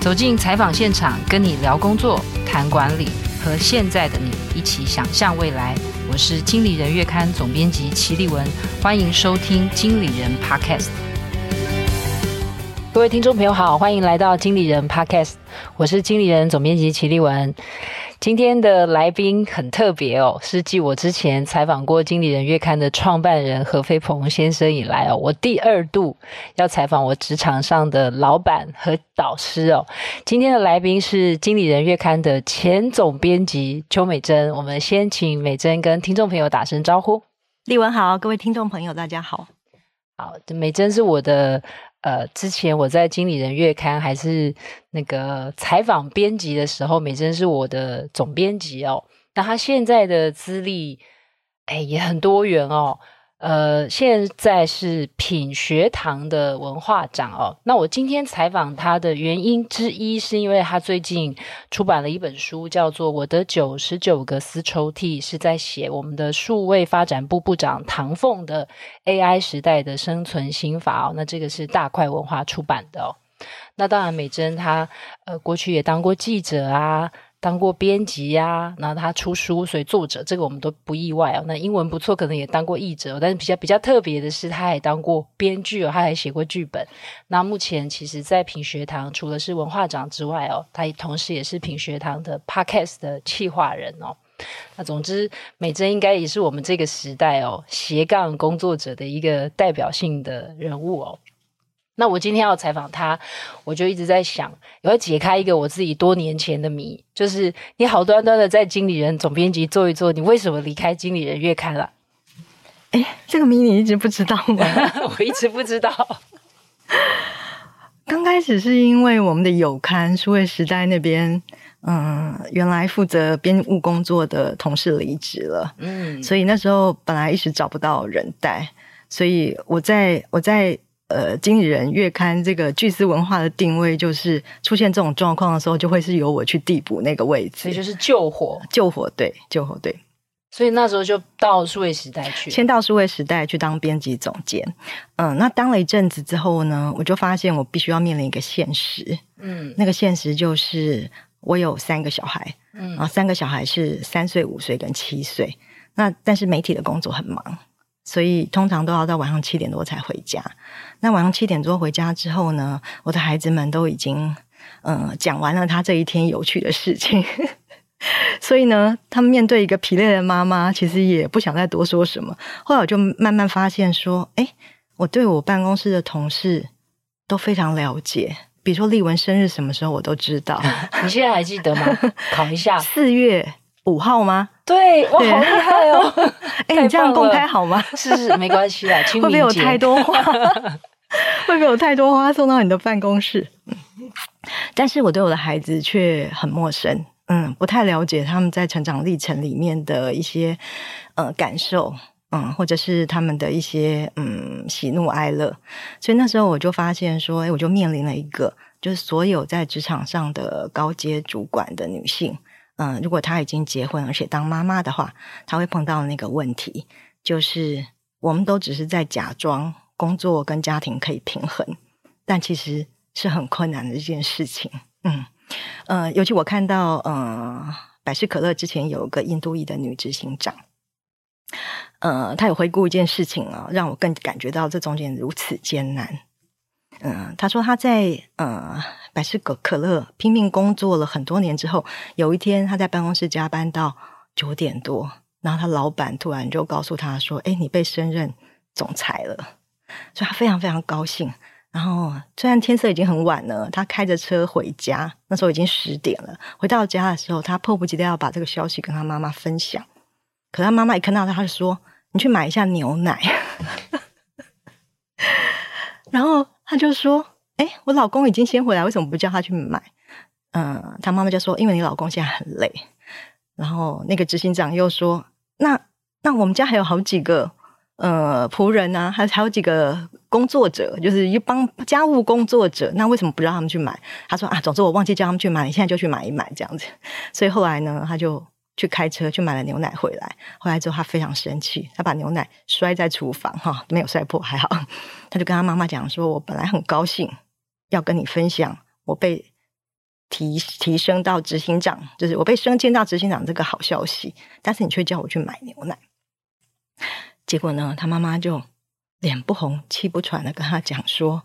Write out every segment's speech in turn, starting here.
走进采访现场，跟你聊工作、谈管理，和现在的你一起想象未来。我是经理人月刊总编辑齐立文，欢迎收听经理人 Podcast。各位听众朋友好，欢迎来到经理人 Podcast，我是经理人总编辑齐立文。今天的来宾很特别哦，是继我之前采访过《经理人月刊》的创办人何飞鹏先生以来哦，我第二度要采访我职场上的老板和导师哦。今天的来宾是《经理人月刊》的前总编辑邱美珍，我们先请美珍跟听众朋友打声招呼。立文好，各位听众朋友大家好。好，美珍是我的。呃，之前我在《经理人月刊》还是那个采访编辑的时候，美珍是我的总编辑哦。那他现在的资历，哎，也很多元哦。呃，现在是品学堂的文化长哦。那我今天采访他的原因之一，是因为他最近出版了一本书，叫做《我的九十九个丝绸 T》，是在写我们的数位发展部部长唐凤的 AI 时代的生存心法哦。那这个是大块文化出版的哦。那当然，美珍她呃过去也当过记者啊。当过编辑呀、然后他出书，所以作者这个我们都不意外哦。那英文不错，可能也当过译者，但是比较比较特别的是，他还当过编剧哦，他还写过剧本。那目前其实，在品学堂除了是文化长之外哦，他同时也是品学堂的 Podcast 的企划人哦。那总之，美珍应该也是我们这个时代哦斜杠工作者的一个代表性的人物哦。那我今天要采访他，我就一直在想，我要解开一个我自己多年前的谜，就是你好端端的在经理人总编辑做一做，你为什么离开经理人月刊了？哎，这个谜你一直不知道吗？我一直不知道。刚开始是因为我们的有刊数位时代那边，嗯，原来负责编务工作的同事离职了，嗯，所以那时候本来一时找不到人带，所以我在我在。呃，经理人月刊这个巨思文化的定位，就是出现这种状况的时候，就会是由我去递补那个位置，所以就是救火，救火队，救火队。所以那时候就到数位时代去，先到数位时代去当编辑总监。嗯，那当了一阵子之后呢，我就发现我必须要面临一个现实。嗯，那个现实就是我有三个小孩，嗯，然后三个小孩是三岁、五岁跟七岁。那但是媒体的工作很忙。所以通常都要到晚上七点多才回家。那晚上七点多回家之后呢，我的孩子们都已经嗯讲完了他这一天有趣的事情。所以呢，他们面对一个疲累的妈妈，其实也不想再多说什么。后来我就慢慢发现说，哎，我对我办公室的同事都非常了解。比如说丽文生日什么时候，我都知道。你现在还记得吗？考一下。四月。五号吗？对，哇，好厉害哦！哎、欸，你这样公开好吗？是是，没关系啊。会不会有太多花？会不会有太多花送到你的办公室？但是我对我的孩子却很陌生，嗯，不太了解他们在成长历程里面的一些呃感受，嗯，或者是他们的一些嗯喜怒哀乐。所以那时候我就发现说，哎，我就面临了一个，就是所有在职场上的高阶主管的女性。嗯，如果她已经结婚而且当妈妈的话，她会碰到那个问题，就是我们都只是在假装工作跟家庭可以平衡，但其实是很困难的一件事情。嗯，呃，尤其我看到，呃，百事可乐之前有一个印度裔的女执行长，呃，她有回顾一件事情啊，让我更感觉到这中间如此艰难。嗯，她说她在呃。百事可可乐拼命工作了很多年之后，有一天他在办公室加班到九点多，然后他老板突然就告诉他说：“哎，你被升任总裁了。”所以他非常非常高兴。然后虽然天色已经很晚了，他开着车回家，那时候已经十点了。回到家的时候，他迫不及待要把这个消息跟他妈妈分享。可他妈妈一看到他，他就说：“你去买一下牛奶。”然后他就说。哎，我老公已经先回来，为什么不叫他去买？嗯，他妈妈就说：“因为你老公现在很累。”然后那个执行长又说：“那那我们家还有好几个呃仆人啊，还还有几个工作者，就是一帮家务工作者，那为什么不让他们去买？”他说：“啊，总之我忘记叫他们去买，你现在就去买一买这样子。”所以后来呢，他就去开车去买了牛奶回来。回来之后，他非常生气，他把牛奶摔在厨房，哈，没有摔破，还好。他就跟他妈妈讲说：“我本来很高兴。”要跟你分享我被提提升到执行长，就是我被升迁到执行长这个好消息，但是你却叫我去买牛奶。结果呢，他妈妈就脸不红气不喘的跟他讲说：“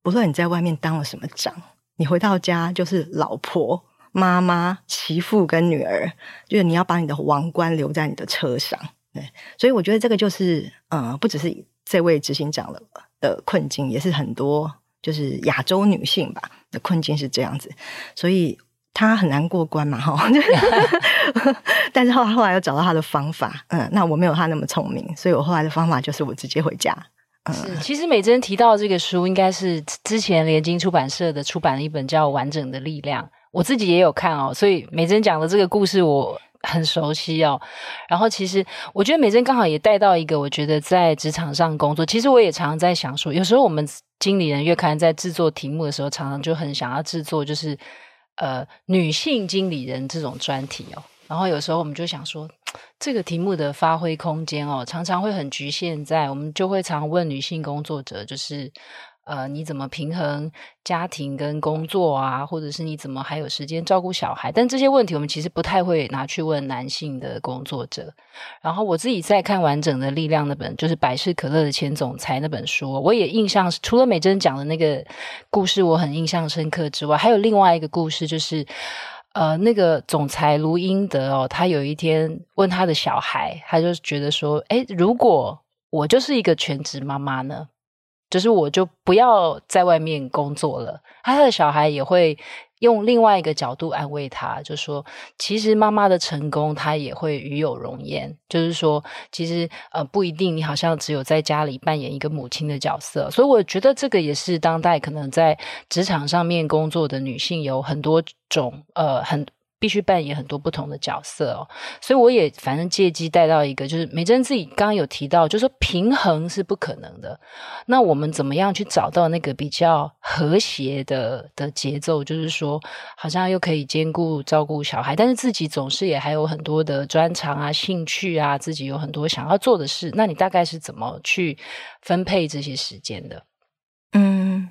不论你在外面当了什么长，你回到家就是老婆、妈妈、媳妇跟女儿，就是你要把你的王冠留在你的车上。”对，所以我觉得这个就是，呃，不只是这位执行长的的困境，也是很多就是亚洲女性吧的困境是这样子，所以。他很难过关嘛，哈，但是后后来又找到他的方法，嗯，那我没有他那么聪明，所以我后来的方法就是我直接回家。嗯，是，其实美珍提到这个书，应该是之前联经出版社的出版了一本叫《完整的力量》，我自己也有看哦，所以美珍讲的这个故事我很熟悉哦。然后其实我觉得美珍刚好也带到一个，我觉得在职场上工作，其实我也常常在想说，有时候我们经理人月刊在制作题目的时候，常常就很想要制作，就是。呃，女性经理人这种专题哦，然后有时候我们就想说，这个题目的发挥空间哦，常常会很局限在，我们就会常问女性工作者，就是。呃，你怎么平衡家庭跟工作啊？或者是你怎么还有时间照顾小孩？但这些问题我们其实不太会拿去问男性的工作者。然后我自己在看完整的力量那本，就是百事可乐的前总裁那本书，我也印象除了美珍讲的那个故事我很印象深刻之外，还有另外一个故事，就是呃，那个总裁卢英德哦，他有一天问他的小孩，他就觉得说，哎，如果我就是一个全职妈妈呢？就是我就不要在外面工作了，他的小孩也会用另外一个角度安慰他，就说其实妈妈的成功他也会与有荣焉。就是说，其实呃不一定你好像只有在家里扮演一个母亲的角色，所以我觉得这个也是当代可能在职场上面工作的女性有很多种呃很。必须扮演很多不同的角色哦，所以我也反正借机带到一个，就是美珍自己刚刚有提到，就是说平衡是不可能的。那我们怎么样去找到那个比较和谐的的节奏？就是说，好像又可以兼顾照顾小孩，但是自己总是也还有很多的专长啊、兴趣啊，自己有很多想要做的事。那你大概是怎么去分配这些时间的？嗯，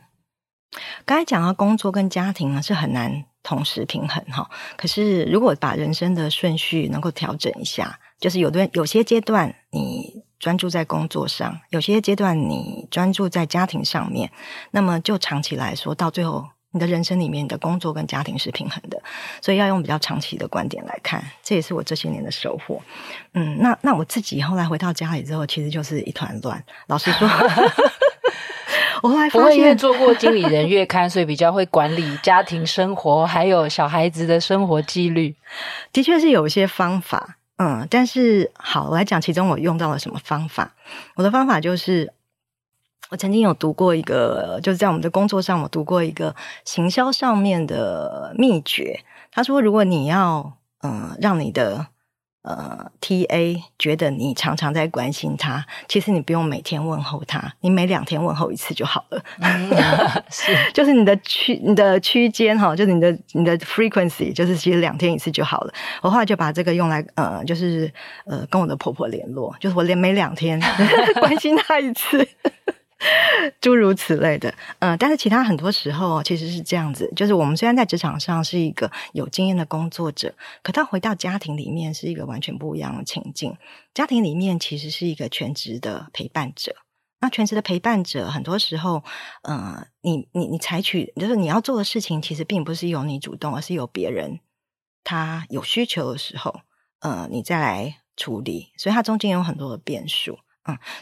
刚才讲到工作跟家庭呢，是很难。同时平衡哈，可是如果把人生的顺序能够调整一下，就是有的有些阶段你专注在工作上，有些阶段你专注在家庭上面，那么就长期来说，到最后你的人生里面的工作跟家庭是平衡的，所以要用比较长期的观点来看，这也是我这些年的收获。嗯，那那我自己后来回到家里之后，其实就是一团乱。老实说。我后来发现，因为做过经理人月刊，所以比较会管理家庭生活，还有小孩子的生活纪律。的确是有一些方法，嗯，但是好，我来讲其中我用到了什么方法。我的方法就是，我曾经有读过一个，就是在我们的工作上，我读过一个行销上面的秘诀。他说，如果你要，嗯，让你的呃，TA 觉得你常常在关心他，其实你不用每天问候他，你每两天问候一次就好了。嗯、是，就是你的区你的区间哈，就是你的你的 frequency，就是其实两天一次就好了。我后来就把这个用来呃，就是呃，跟我的婆婆联络，就是我连每两天 关心她一次。诸如此类的，嗯、呃，但是其他很多时候其实是这样子，就是我们虽然在职场上是一个有经验的工作者，可他回到家庭里面是一个完全不一样的情境。家庭里面其实是一个全职的陪伴者，那全职的陪伴者很多时候，呃，你你你采取就是你要做的事情，其实并不是由你主动，而是由别人他有需求的时候，呃，你再来处理，所以它中间有很多的变数。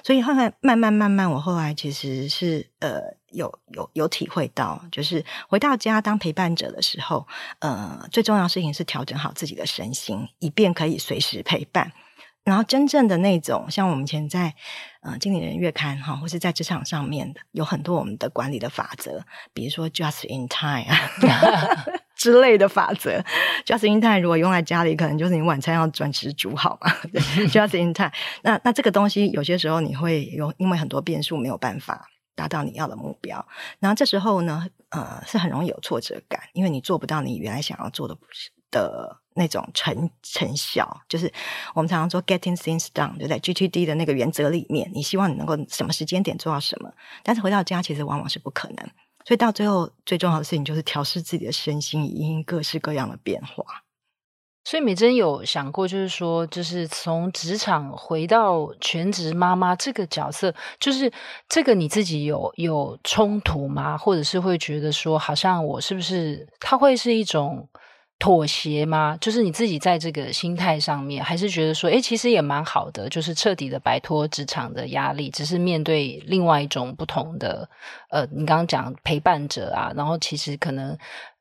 所以后来慢慢慢慢，我后来其实是呃有有有体会到，就是回到家当陪伴者的时候，呃，最重要的事情是调整好自己的身心，以便可以随时陪伴。然后真正的那种，像我们以前在呃经理人月刊哈，或是在职场上面的，有很多我们的管理的法则，比如说 just in time。之类的法则，just in time 如果用在家里，可能就是你晚餐要准时煮好嘛。对，just in time。那那这个东西有些时候你会有，因为很多变数没有办法达到你要的目标。然后这时候呢，呃，是很容易有挫折感，因为你做不到你原来想要做的的那种成成效。就是我们常常说 getting things done，就在 GTD 的那个原则里面，你希望你能够什么时间点做到什么，但是回到家其实往往是不可能。所以到最后最重要的事情就是调试自己的身心，以因应各式各样的变化。所以美珍有想过，就是说，就是从职场回到全职妈妈这个角色，就是这个你自己有有冲突吗？或者是会觉得说，好像我是不是它会是一种妥协吗？就是你自己在这个心态上面，还是觉得说，诶，其实也蛮好的，就是彻底的摆脱职场的压力，只是面对另外一种不同的，呃，你刚刚讲陪伴者啊，然后其实可能。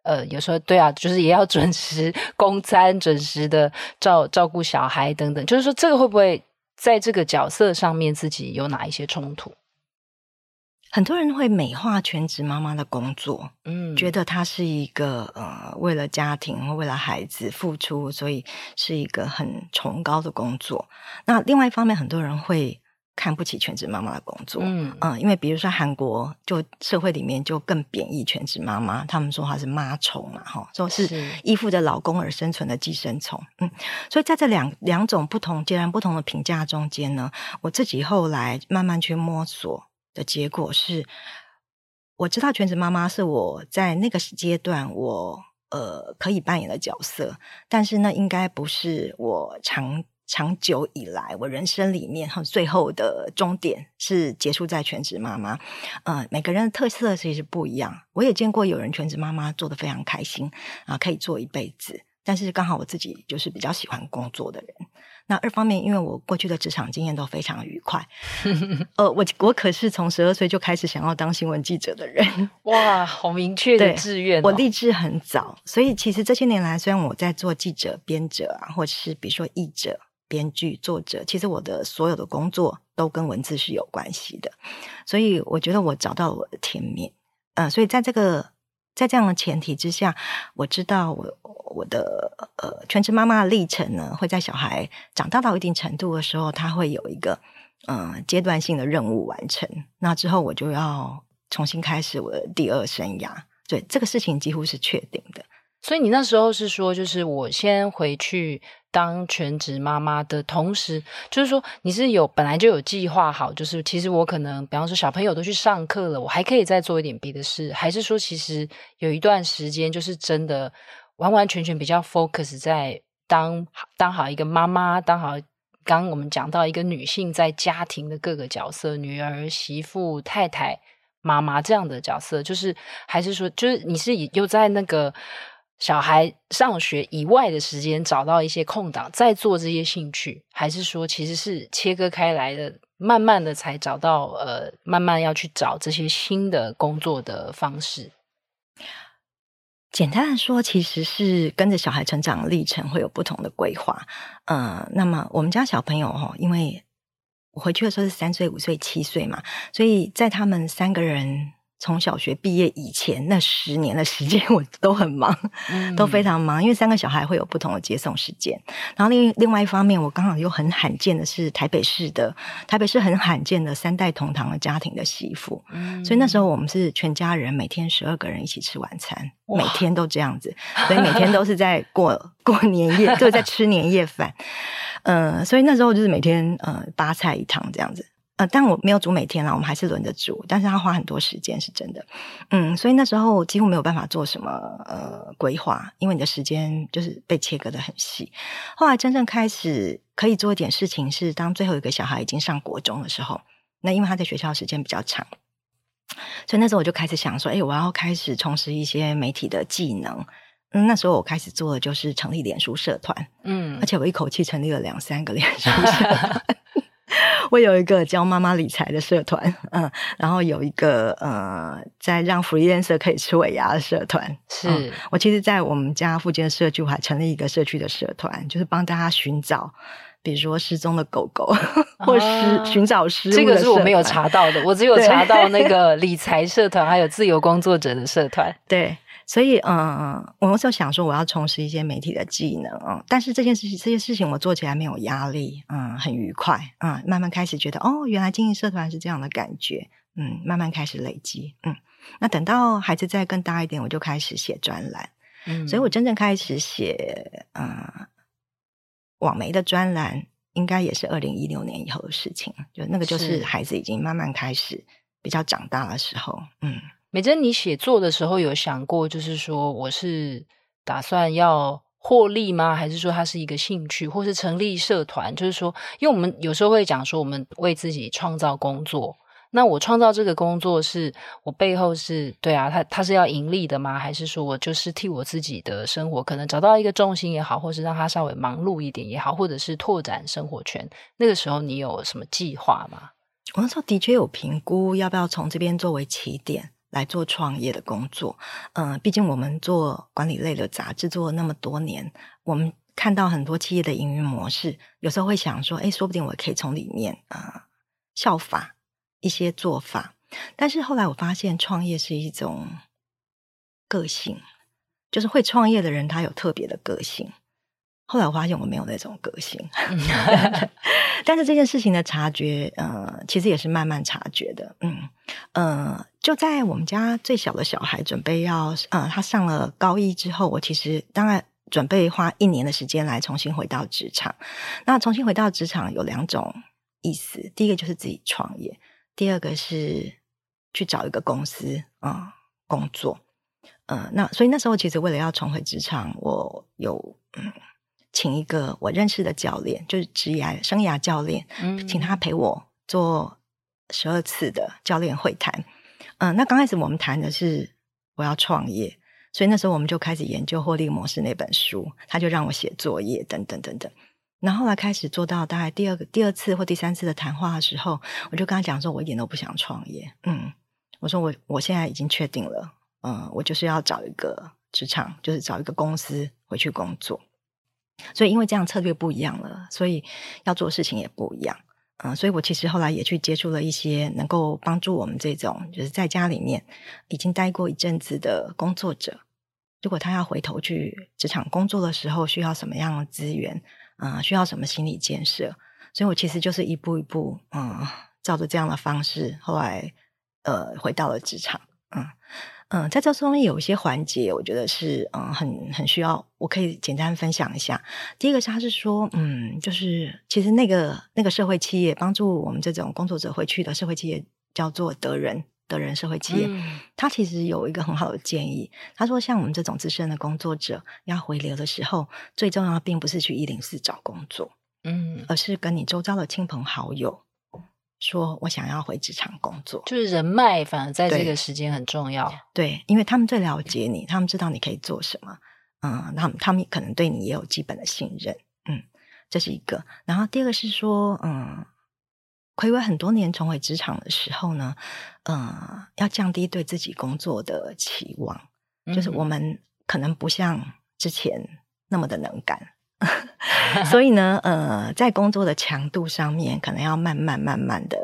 呃，有时候对啊，就是也要准时 供餐，准时的照照顾小孩等等。就是说，这个会不会在这个角色上面自己有哪一些冲突？很多人会美化全职妈妈的工作，嗯，觉得她是一个呃为了家庭、为了孩子付出，所以是一个很崇高的工作。那另外一方面，很多人会。看不起全职妈妈的工作，嗯嗯，因为比如说韩国，就社会里面就更贬义全职妈妈，他们说她是妈虫嘛，哈，说是依附着老公而生存的寄生虫，嗯，所以在这两两种不同、截然不同的评价中间呢，我自己后来慢慢去摸索的结果是，我知道全职妈妈是我在那个阶段我呃可以扮演的角色，但是那应该不是我长。长久以来，我人生里面哈，最后的终点是结束在全职妈妈。呃，每个人的特色其实不一样。我也见过有人全职妈妈做得非常开心啊，可以做一辈子。但是刚好我自己就是比较喜欢工作的人。那二方面，因为我过去的职场经验都非常愉快。呃，我我可是从十二岁就开始想要当新闻记者的人。哇，好明确的志愿哦。我立志很早，所以其实这些年来，虽然我在做记者、编者啊，或者是比如说译者。编剧、作者，其实我的所有的工作都跟文字是有关系的，所以我觉得我找到了我的天命。嗯、呃，所以在这个在这样的前提之下，我知道我我的呃全职妈妈的历程呢，会在小孩长大到一定程度的时候，他会有一个嗯、呃、阶段性的任务完成。那之后我就要重新开始我的第二生涯。对，这个事情几乎是确定的。所以你那时候是说，就是我先回去当全职妈妈的同时，就是说你是有本来就有计划好，就是其实我可能，比方说小朋友都去上课了，我还可以再做一点别的事，还是说其实有一段时间就是真的完完全全比较 focus 在当当好一个妈妈，当好刚刚我们讲到一个女性在家庭的各个角色，女儿、媳妇、太太、妈妈这样的角色，就是还是说，就是你是又在那个。小孩上学以外的时间，找到一些空档，再做这些兴趣，还是说其实是切割开来的，慢慢的才找到呃，慢慢要去找这些新的工作的方式。简单的说，其实是跟着小孩成长的历程会有不同的规划。呃，那么我们家小朋友哦，因为我回去的时候是三岁、五岁、七岁嘛，所以在他们三个人。从小学毕业以前那十年的时间，我都很忙，嗯、都非常忙，因为三个小孩会有不同的接送时间。然后另另外一方面，我刚好又很罕见的是台北市的台北市很罕见的三代同堂的家庭的媳妇，嗯、所以那时候我们是全家人每天十二个人一起吃晚餐，每天都这样子，所以每天都是在过 过年夜，就在吃年夜饭。嗯、呃，所以那时候就是每天呃八菜一汤这样子。呃，但我没有煮每天啦，我们还是轮着煮，但是他花很多时间，是真的。嗯，所以那时候几乎没有办法做什么呃规划，因为你的时间就是被切割的很细。后来真正开始可以做一点事情，是当最后一个小孩已经上国中的时候，那因为他在学校时间比较长，所以那时候我就开始想说，哎，我要开始从事一些媒体的技能。嗯，那时候我开始做的就是成立脸书社团，嗯，而且我一口气成立了两三个脸书社 团。我有一个教妈妈理财的社团，嗯，然后有一个呃，在让 freelancer 可以吃尾牙的社团。是、嗯、我其实，在我们家附近的社区，我还成立一个社区的社团，就是帮大家寻找，比如说失踪的狗狗，或是寻找失。这个是我没有查到的，我只有查到那个 理财社团，还有自由工作者的社团。对。所以，嗯，我那时候想说，我要从事一些媒体的技能啊，但是这件事情，这些事情我做起来没有压力，嗯，很愉快，嗯，慢慢开始觉得，哦，原来经营社团是这样的感觉，嗯，慢慢开始累积，嗯，那等到孩子再更大一点，我就开始写专栏，嗯，所以我真正开始写，嗯，网媒的专栏，应该也是二零一六年以后的事情，就那个就是孩子已经慢慢开始比较长大的时候，嗯。美珍，你写作的时候有想过，就是说我是打算要获利吗？还是说它是一个兴趣，或是成立社团？就是说，因为我们有时候会讲说，我们为自己创造工作。那我创造这个工作是我背后是对啊，他他是要盈利的吗？还是说我就是替我自己的生活可能找到一个重心也好，或是让他稍微忙碌一点也好，或者是拓展生活圈？那个时候你有什么计划吗？我那时候的确有评估要不要从这边作为起点来做创业的工作。嗯、呃，毕竟我们做管理类的杂志做了那么多年，我们看到很多企业的营运模式，有时候会想说，哎，说不定我可以从里面啊、效法。一些做法，但是后来我发现创业是一种个性，就是会创业的人他有特别的个性。后来我发现我没有那种个性，但是这件事情的察觉，呃，其实也是慢慢察觉的。嗯呃，就在我们家最小的小孩准备要呃，他上了高一之后，我其实当然准备花一年的时间来重新回到职场。那重新回到职场有两种意思，第一个就是自己创业。第二个是去找一个公司啊、嗯、工作，呃，那所以那时候其实为了要重回职场，我有嗯请一个我认识的教练，就是职业生涯教练，嗯，请他陪我做十二次的教练会谈。嗯、呃，那刚开始我们谈的是我要创业，所以那时候我们就开始研究获利模式那本书，他就让我写作业等等等等。然后后来开始做到大概第二个、第二次或第三次的谈话的时候，我就跟他讲说，我一点都不想创业。嗯，我说我我现在已经确定了，嗯，我就是要找一个职场，就是找一个公司回去工作。所以因为这样策略不一样了，所以要做事情也不一样。嗯，所以我其实后来也去接触了一些能够帮助我们这种就是在家里面已经待过一阵子的工作者，如果他要回头去职场工作的时候，需要什么样的资源？嗯，需要什么心理建设？所以我其实就是一步一步，嗯，照着这样的方式，后来呃回到了职场。嗯嗯，在这中间有一些环节，我觉得是嗯很很需要，我可以简单分享一下。第一个是他是说，嗯，就是其实那个那个社会企业帮助我们这种工作者回去的社会企业叫做德人。德人社会企业，嗯、他其实有一个很好的建议。他说，像我们这种资深的工作者要回流的时候，最重要的并不是去一零四找工作，嗯，而是跟你周遭的亲朋好友说，我想要回职场工作。就是人脉，反而在这个时间很重要。对，对，因为他们最了解你，他们知道你可以做什么。嗯，他们他们可能对你也有基本的信任。嗯，这是一个。然后第二个是说，嗯。睽违很多年重回职场的时候呢，嗯、呃，要降低对自己工作的期望，就是我们可能不像之前那么的能干，所以呢，呃，在工作的强度上面，可能要慢慢慢慢的，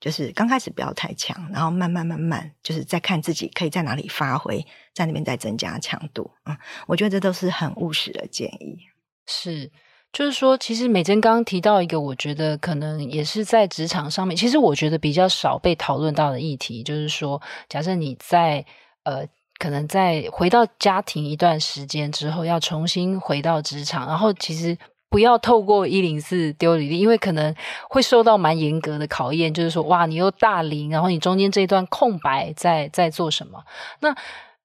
就是刚开始不要太强，然后慢慢慢慢，就是再看自己可以在哪里发挥，在那边再增加强度。嗯，我觉得这都是很务实的建议。是。就是说，其实美珍刚刚提到一个，我觉得可能也是在职场上面，其实我觉得比较少被讨论到的议题，就是说，假设你在呃，可能在回到家庭一段时间之后，要重新回到职场，然后其实不要透过一零四丢履历，因为可能会受到蛮严格的考验，就是说，哇，你又大龄，然后你中间这一段空白在在做什么？那。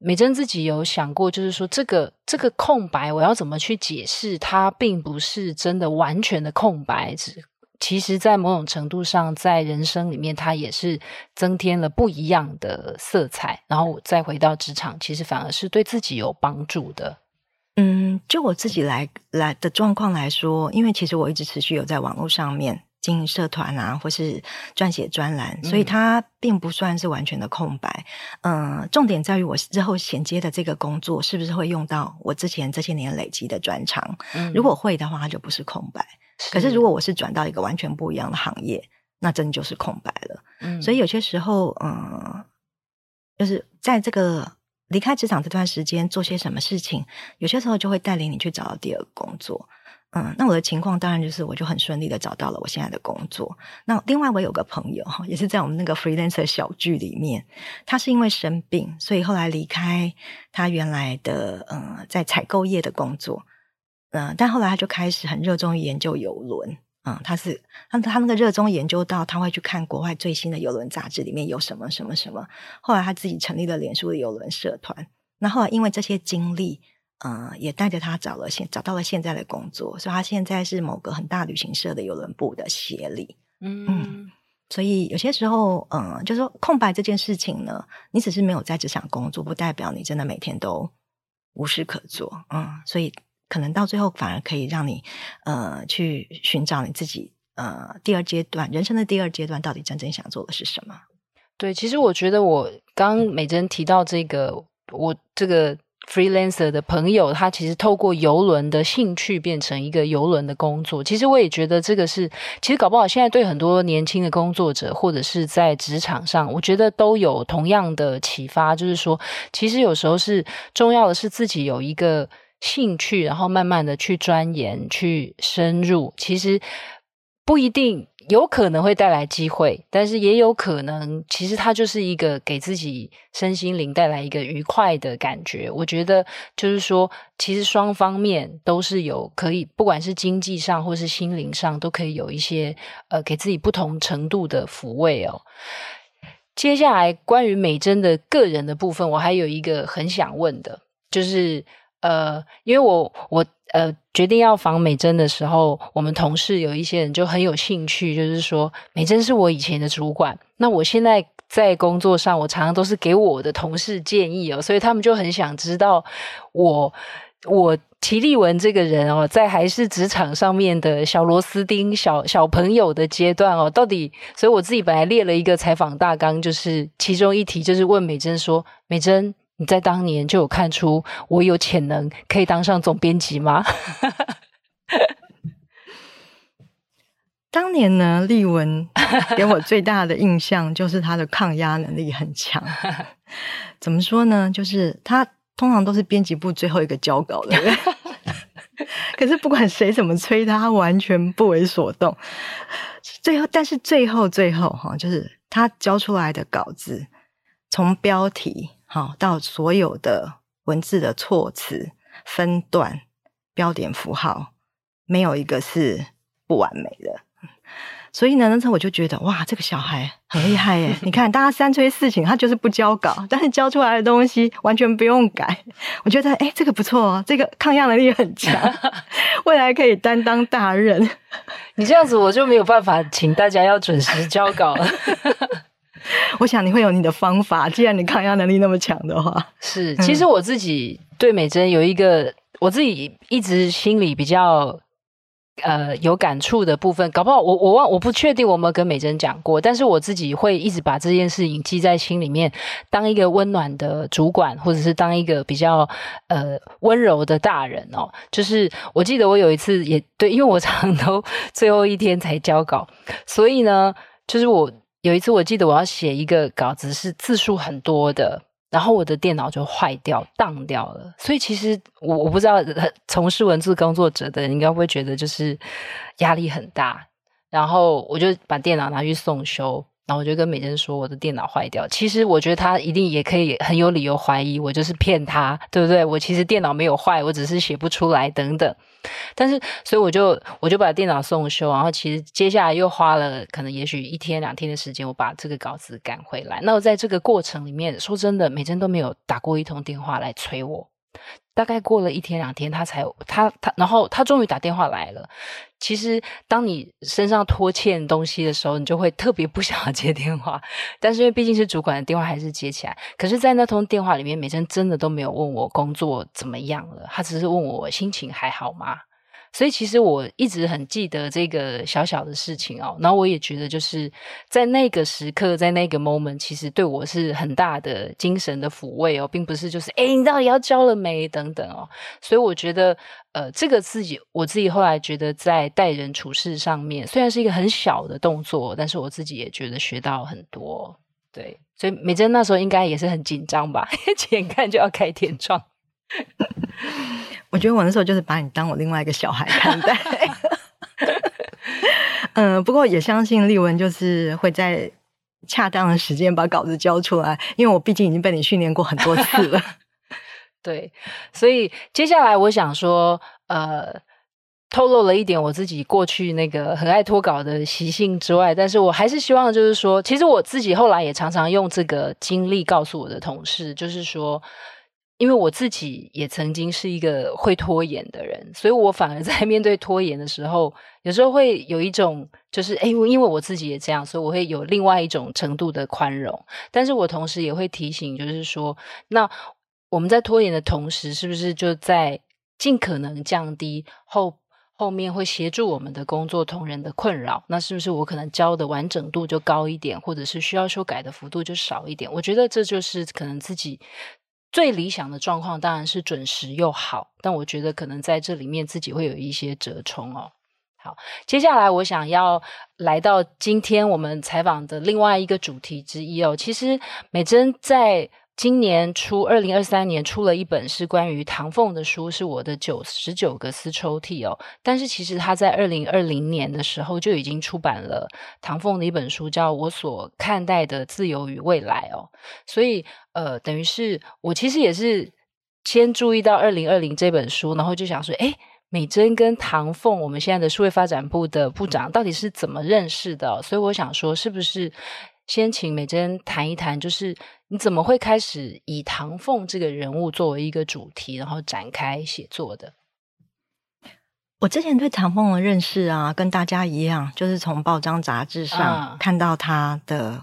美珍自己有想过，就是说这个这个空白，我要怎么去解释？它并不是真的完全的空白，只其实，在某种程度上，在人生里面，它也是增添了不一样的色彩。然后我再回到职场，其实反而是对自己有帮助的。嗯，就我自己来来的状况来说，因为其实我一直持续有在网络上面。经营社团啊，或是撰写专栏，所以它并不算是完全的空白。嗯、呃，重点在于我之后衔接的这个工作是不是会用到我之前这些年累积的专长。嗯，如果会的话，它就不是空白。是。可是如果我是转到一个完全不一样的行业，那真就是空白了。嗯，所以有些时候，嗯、呃，就是在这个离开职场这段时间做些什么事情，有些时候就会带领你去找到第二个工作。嗯，那我的情况当然就是，我就很顺利的找到了我现在的工作。那另外我有个朋友哈，也是在我们那个 freelancer 小聚里面，他是因为生病，所以后来离开他原来的嗯，在采购业的工作。嗯，但后来他就开始很热衷于研究游轮。嗯，他是他他那个热衷研究到，他会去看国外最新的游轮杂志里面有什么什么什么。后来他自己成立了脸书的游轮社团。那后来因为这些经历，嗯，也带着他找了现找到了现在的工作，所以他现在是某个很大旅行社的游轮部的协理。嗯。嗯所以有些时候，嗯，就是说空白这件事情呢，你只是没有在职场工作，不代表你真的每天都无事可做，嗯，所以可能到最后反而可以让你，呃，去寻找你自己，呃，第二阶段人生的第二阶段到底真正想做的是什么？对，其实我觉得我刚美珍提到这个，我这个。freelancer 的朋友，他其实透过邮轮的兴趣变成一个邮轮的工作。其实我也觉得这个是，其实搞不好现在对很多年轻的工作者，或者是在职场上，我觉得都有同样的启发。就是说，其实有时候是重要的是自己有一个兴趣，然后慢慢的去钻研、去深入。其实不一定。有可能会带来机会，但是也有可能，其实它就是一个给自己身心灵带来一个愉快的感觉。我觉得就是说，其实双方面都是有可以，不管是经济上或是心灵上，都可以有一些呃，给自己不同程度的抚慰哦。接下来关于美珍的个人的部分，我还有一个很想问的，就是呃，因为我我。呃，决定要访美珍的时候，我们同事有一些人就很有兴趣，就是说美珍是我以前的主管，那我现在在工作上，我常常都是给我的同事建议哦，所以他们就很想知道我我齐丽文这个人哦，在还是职场上面的小螺丝钉、小小朋友的阶段哦，到底，所以我自己本来列了一个采访大纲，就是其中一题就是问美珍说，美珍。你在当年就有看出我有潜能可以当上总编辑吗？当年呢，丽文给我最大的印象就是他的抗压能力很强。怎么说呢？就是他通常都是编辑部最后一个交稿的人，可是不管谁怎么催她，她完全不为所动。最后，但是最后最后哈，就是他交出来的稿子，从标题。好，到所有的文字的措辞、分段、标点符号，没有一个是不完美的。所以呢，那时候我就觉得，哇，这个小孩很厉害耶！你看，大家三催四请，他就是不交稿，但是交出来的东西完全不用改。我觉得，哎，这个不错哦，这个抗压能力很强，未来可以担当大任。你这样子，我就没有办法请大家要准时交稿了。我想你会有你的方法，既然你抗压能力那么强的话，是。其实我自己对美珍有一个、我自己一直心里比较呃有感触的部分，搞不好我我忘我不确定我有没有跟美珍讲过，但是我自己会一直把这件事情记在心里面，当一个温暖的主管，或者是当一个比较呃温柔的大人哦。就是我记得我有一次也对，因为我常都 最后一天才交稿，所以呢，就是我。有一次，我记得我要写一个稿子，是字数很多的，然后我的电脑就坏掉、当掉了。所以其实我我不知道，从事文字工作者的人应该会觉得就是压力很大。然后我就把电脑拿去送修，然后我就跟美珍说我的电脑坏掉。其实我觉得他一定也可以很有理由怀疑我就是骗他，对不对？我其实电脑没有坏，我只是写不出来等等。但是，所以我就我就把电脑送修，然后其实接下来又花了可能也许一天两天的时间，我把这个稿子赶回来。那我在这个过程里面，说真的，美珍都没有打过一通电话来催我。大概过了一天两天，他才他他，然后他终于打电话来了。其实，当你身上拖欠东西的时候，你就会特别不想要接电话。但是因为毕竟是主管的电话，还是接起来。可是，在那通电话里面，美珍真的都没有问我工作怎么样了，他只是问我心情还好吗？所以其实我一直很记得这个小小的事情哦，然后我也觉得就是在那个时刻，在那个 moment，其实对我是很大的精神的抚慰哦，并不是就是诶，你到底要交了没等等哦。所以我觉得呃，这个自己我自己后来觉得在待人处事上面，虽然是一个很小的动作，但是我自己也觉得学到很多。对，所以美珍那时候应该也是很紧张吧，眼看就要开天窗。我觉得我那时候就是把你当我另外一个小孩看待。嗯，不过也相信丽文就是会在恰当的时间把稿子交出来，因为我毕竟已经被你训练过很多次了。对，所以接下来我想说，呃，透露了一点我自己过去那个很爱脱稿的习性之外，但是我还是希望就是说，其实我自己后来也常常用这个经历告诉我的同事，就是说。因为我自己也曾经是一个会拖延的人，所以我反而在面对拖延的时候，有时候会有一种就是，诶，因为我自己也这样，所以我会有另外一种程度的宽容。但是我同时也会提醒，就是说，那我们在拖延的同时，是不是就在尽可能降低后后面会协助我们的工作同仁的困扰？那是不是我可能教的完整度就高一点，或者是需要修改的幅度就少一点？我觉得这就是可能自己。最理想的状况当然是准时又好，但我觉得可能在这里面自己会有一些折冲哦。好，接下来我想要来到今天我们采访的另外一个主题之一哦。其实美珍在。今年初，二零二三年出了一本是关于唐凤的书，是我的九十九个丝抽屉哦。但是其实他在二零二零年的时候就已经出版了唐凤的一本书，叫《我所看待的自由与未来》哦。所以呃，等于是我其实也是先注意到二零二零这本书，然后就想说，诶，美珍跟唐凤，我们现在的数位发展部的部长到底是怎么认识的？所以我想说，是不是先请美珍谈一谈，就是。你怎么会开始以唐凤这个人物作为一个主题，然后展开写作的？我之前对唐凤的认识啊，跟大家一样，就是从报章杂志上看到他的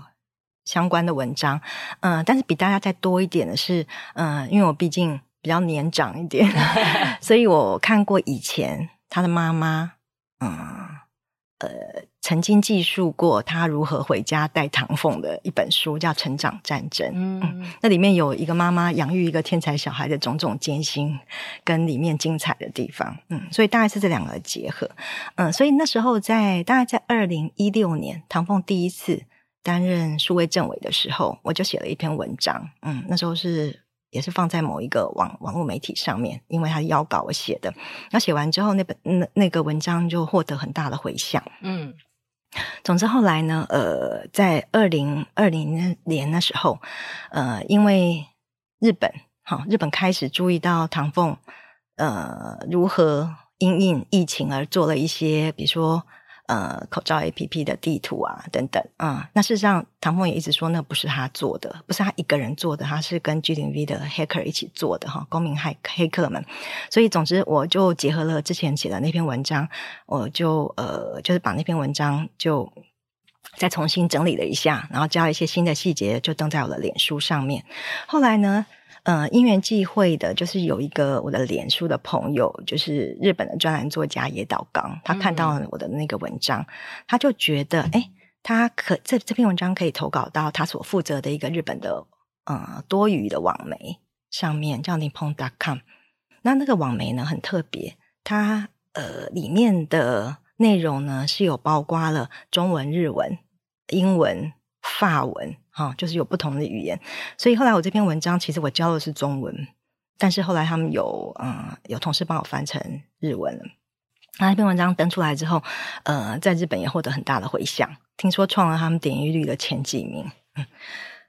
相关的文章。嗯、呃，但是比大家再多一点的是，嗯、呃，因为我毕竟比较年长一点，所以我看过以前他的妈妈，嗯。呃，曾经记述过他如何回家带唐凤的一本书，叫《成长战争》。嗯，嗯，那里面有一个妈妈养育一个天才小孩的种种艰辛，跟里面精彩的地方。嗯，所以大概是这两个的结合。嗯，所以那时候在大概在二零一六年，唐凤第一次担任数位政委的时候，我就写了一篇文章。嗯，那时候是。也是放在某一个网网络媒体上面，因为他是邀稿我写的。然后写完之后，那本那那个文章就获得很大的回响。嗯，总之后来呢，呃，在二零二零年那时候，呃，因为日本好，日本开始注意到唐凤，呃，如何因应疫情而做了一些，比如说。呃，口罩 APP 的地图啊，等等，嗯，那事实上，唐凤也一直说那不是他做的，不是他一个人做的，他是跟 G0V 的黑客一起做的哈，公民黑黑客们。所以，总之，我就结合了之前写的那篇文章，我就呃，就是把那篇文章就再重新整理了一下，然后加了一些新的细节，就登在我的脸书上面。后来呢，呃，因缘际会的，就是有一个我的脸书的朋友，就是日本的专栏作家野岛刚，他看到了我的那个文章，嗯、他就觉得，哎，他可这这篇文章可以投稿到他所负责的一个日本的呃多余的网媒上面，叫 nippon.com。那那个网媒呢很特别，它呃里面的内容呢是有包括了中文、日文、英文、法文。哈，就是有不同的语言，所以后来我这篇文章其实我教的是中文，但是后来他们有嗯有同事帮我翻成日文了。那篇文章登出来之后，呃，在日本也获得很大的回响，听说创了他们点击率的前几名。嗯，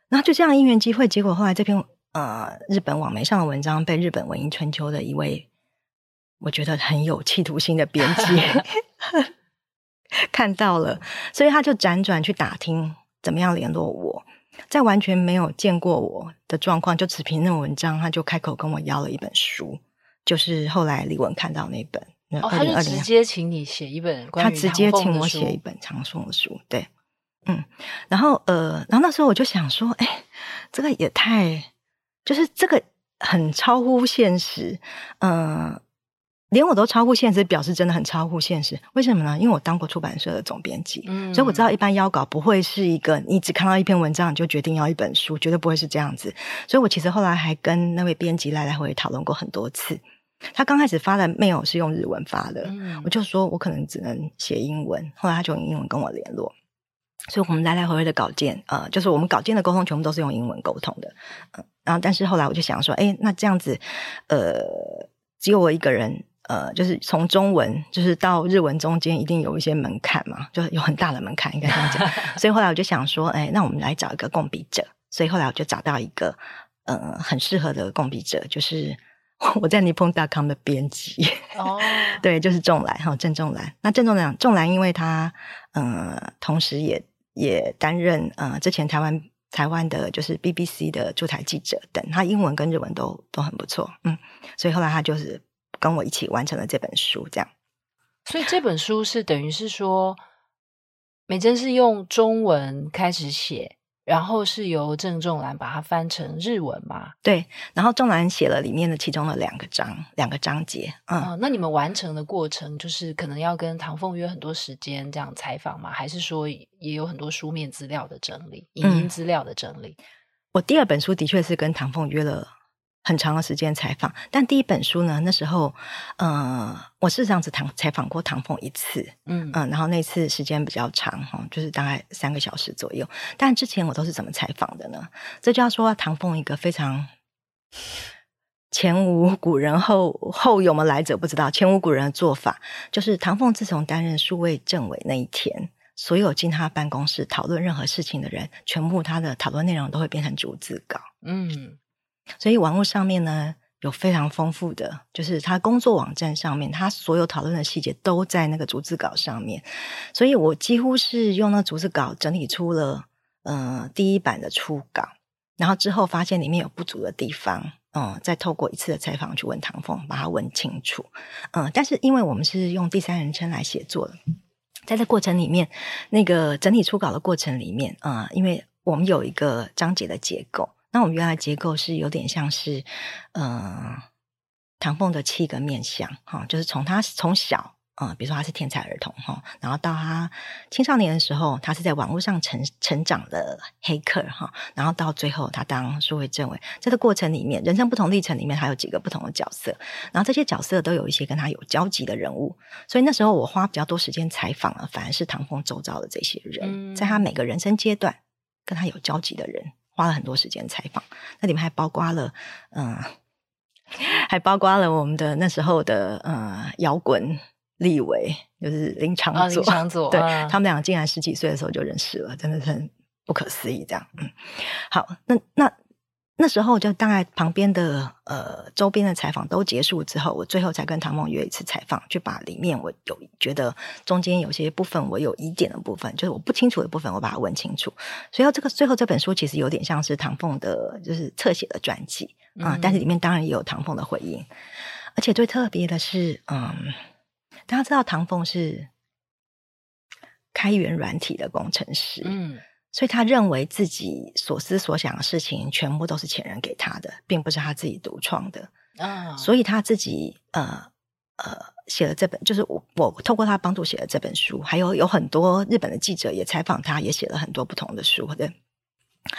然后就这样因缘机会，结果后来这篇呃日本网媒上的文章被日本文艺春秋的一位我觉得很有企图心的编辑 看到了，所以他就辗转去打听怎么样联络我。在完全没有见过我的状况，就只凭那文章，他就开口跟我要了一本书，就是后来李文看到那本。哦，他就直接请你写一本。他直接请我写一本唐凤的书，对，嗯，然后呃，然后那时候我就想说，哎，这个也太，就是这个很超乎现实，嗯、呃。连我都超乎现实，表示真的很超乎现实。为什么呢？因为我当过出版社的总编辑，嗯，所以我知道一般邀稿不会是一个你只看到一篇文章你就决定要一本书，绝对不会是这样子。所以我其实后来还跟那位编辑来来回回讨论过很多次。他刚开始发的 mail 是用日文发的，嗯，我就说我可能只能写英文。后来他就用英文跟我联络，所以我们来来回回的稿件，呃，就是我们稿件的沟通全部都是用英文沟通的。嗯，然后但是后来我就想说，哎，那这样子，呃，只有我一个人。呃，就是从中文就是到日文中间一定有一些门槛嘛，就有很大的门槛，应该这样讲。所以后来我就想说，哎，那我们来找一个共笔者。所以后来我就找到一个呃很适合的共笔者，就是 我在 Nippon.com 的编辑。哦，对，就是仲兰哈，郑仲兰。那郑仲兰，仲兰因为他呃，同时也也担任呃，之前台湾台湾的就是 BBC 的驻台记者等，他英文跟日文都都很不错，嗯，所以后来他就是跟我一起完成了这本书，这样。所以这本书是等于是说，美珍是用中文开始写。然后是由郑仲兰把它翻成日文嘛？对，然后仲兰写了里面的其中的两个章，两个章节。嗯、哦，那你们完成的过程，就是可能要跟唐凤约很多时间这样采访吗？还是说也有很多书面资料的整理、影音资料的整理？嗯、我第二本书的确是跟唐凤约了。很长的时间采访，但第一本书呢，那时候，呃，我是这样子谈采访过唐凤一次，嗯嗯、呃，然后那次时间比较长哈，就是大概三个小时左右。但之前我都是怎么采访的呢？这就要说唐凤一个非常前无古人后后有没来者不知道，前无古人的做法，就是唐凤自从担任数位政委那一天，所有进他办公室讨论任何事情的人，全部他的讨论内容都会变成逐字稿，嗯。所以网络上面呢，有非常丰富的，就是他工作网站上面，他所有讨论的细节都在那个逐字稿上面。所以我几乎是用那逐字稿整理出了呃第一版的初稿，然后之后发现里面有不足的地方，嗯，再透过一次的采访去问唐凤，把它问清楚。嗯，但是因为我们是用第三人称来写作的，在这过程里面，那个整理初稿的过程里面，嗯，因为我们有一个章节的结构。那我们原来结构是有点像是，呃，唐凤的七个面相哈，就是从他从小啊、呃，比如说他是天才儿童哈，然后到他青少年的时候，他是在网络上成成长的黑客哈，然后到最后他当数位政委，这个过程里面，人生不同历程里面，还有几个不同的角色，然后这些角色都有一些跟他有交集的人物，所以那时候我花比较多时间采访了，反而是唐凤周遭的这些人，在他每个人生阶段跟他有交集的人。花了很多时间采访，那里面还包括了，嗯、呃，还包括了我们的那时候的呃摇滚立委，就是林长佐，哦、林长佐对、啊、他们俩竟然十几岁的时候就认识了，真的是很不可思议。这样，嗯，好，那那。那时候就大概旁边的呃周边的采访都结束之后，我最后才跟唐凤约一次采访，去把里面我有觉得中间有些部分我有疑点的部分，就是我不清楚的部分，我把它问清楚。所以这个最后这本书其实有点像是唐凤的，就是侧写的传记啊、嗯，但是里面当然也有唐凤的回应，而且最特别的是，嗯，大家知道唐凤是开源软体的工程师，嗯。所以他认为自己所思所想的事情全部都是前人给他的，并不是他自己独创的。Oh. 所以他自己呃呃写了这本，就是我我透过他帮助写了这本书，还有有很多日本的记者也采访他，也写了很多不同的书。对，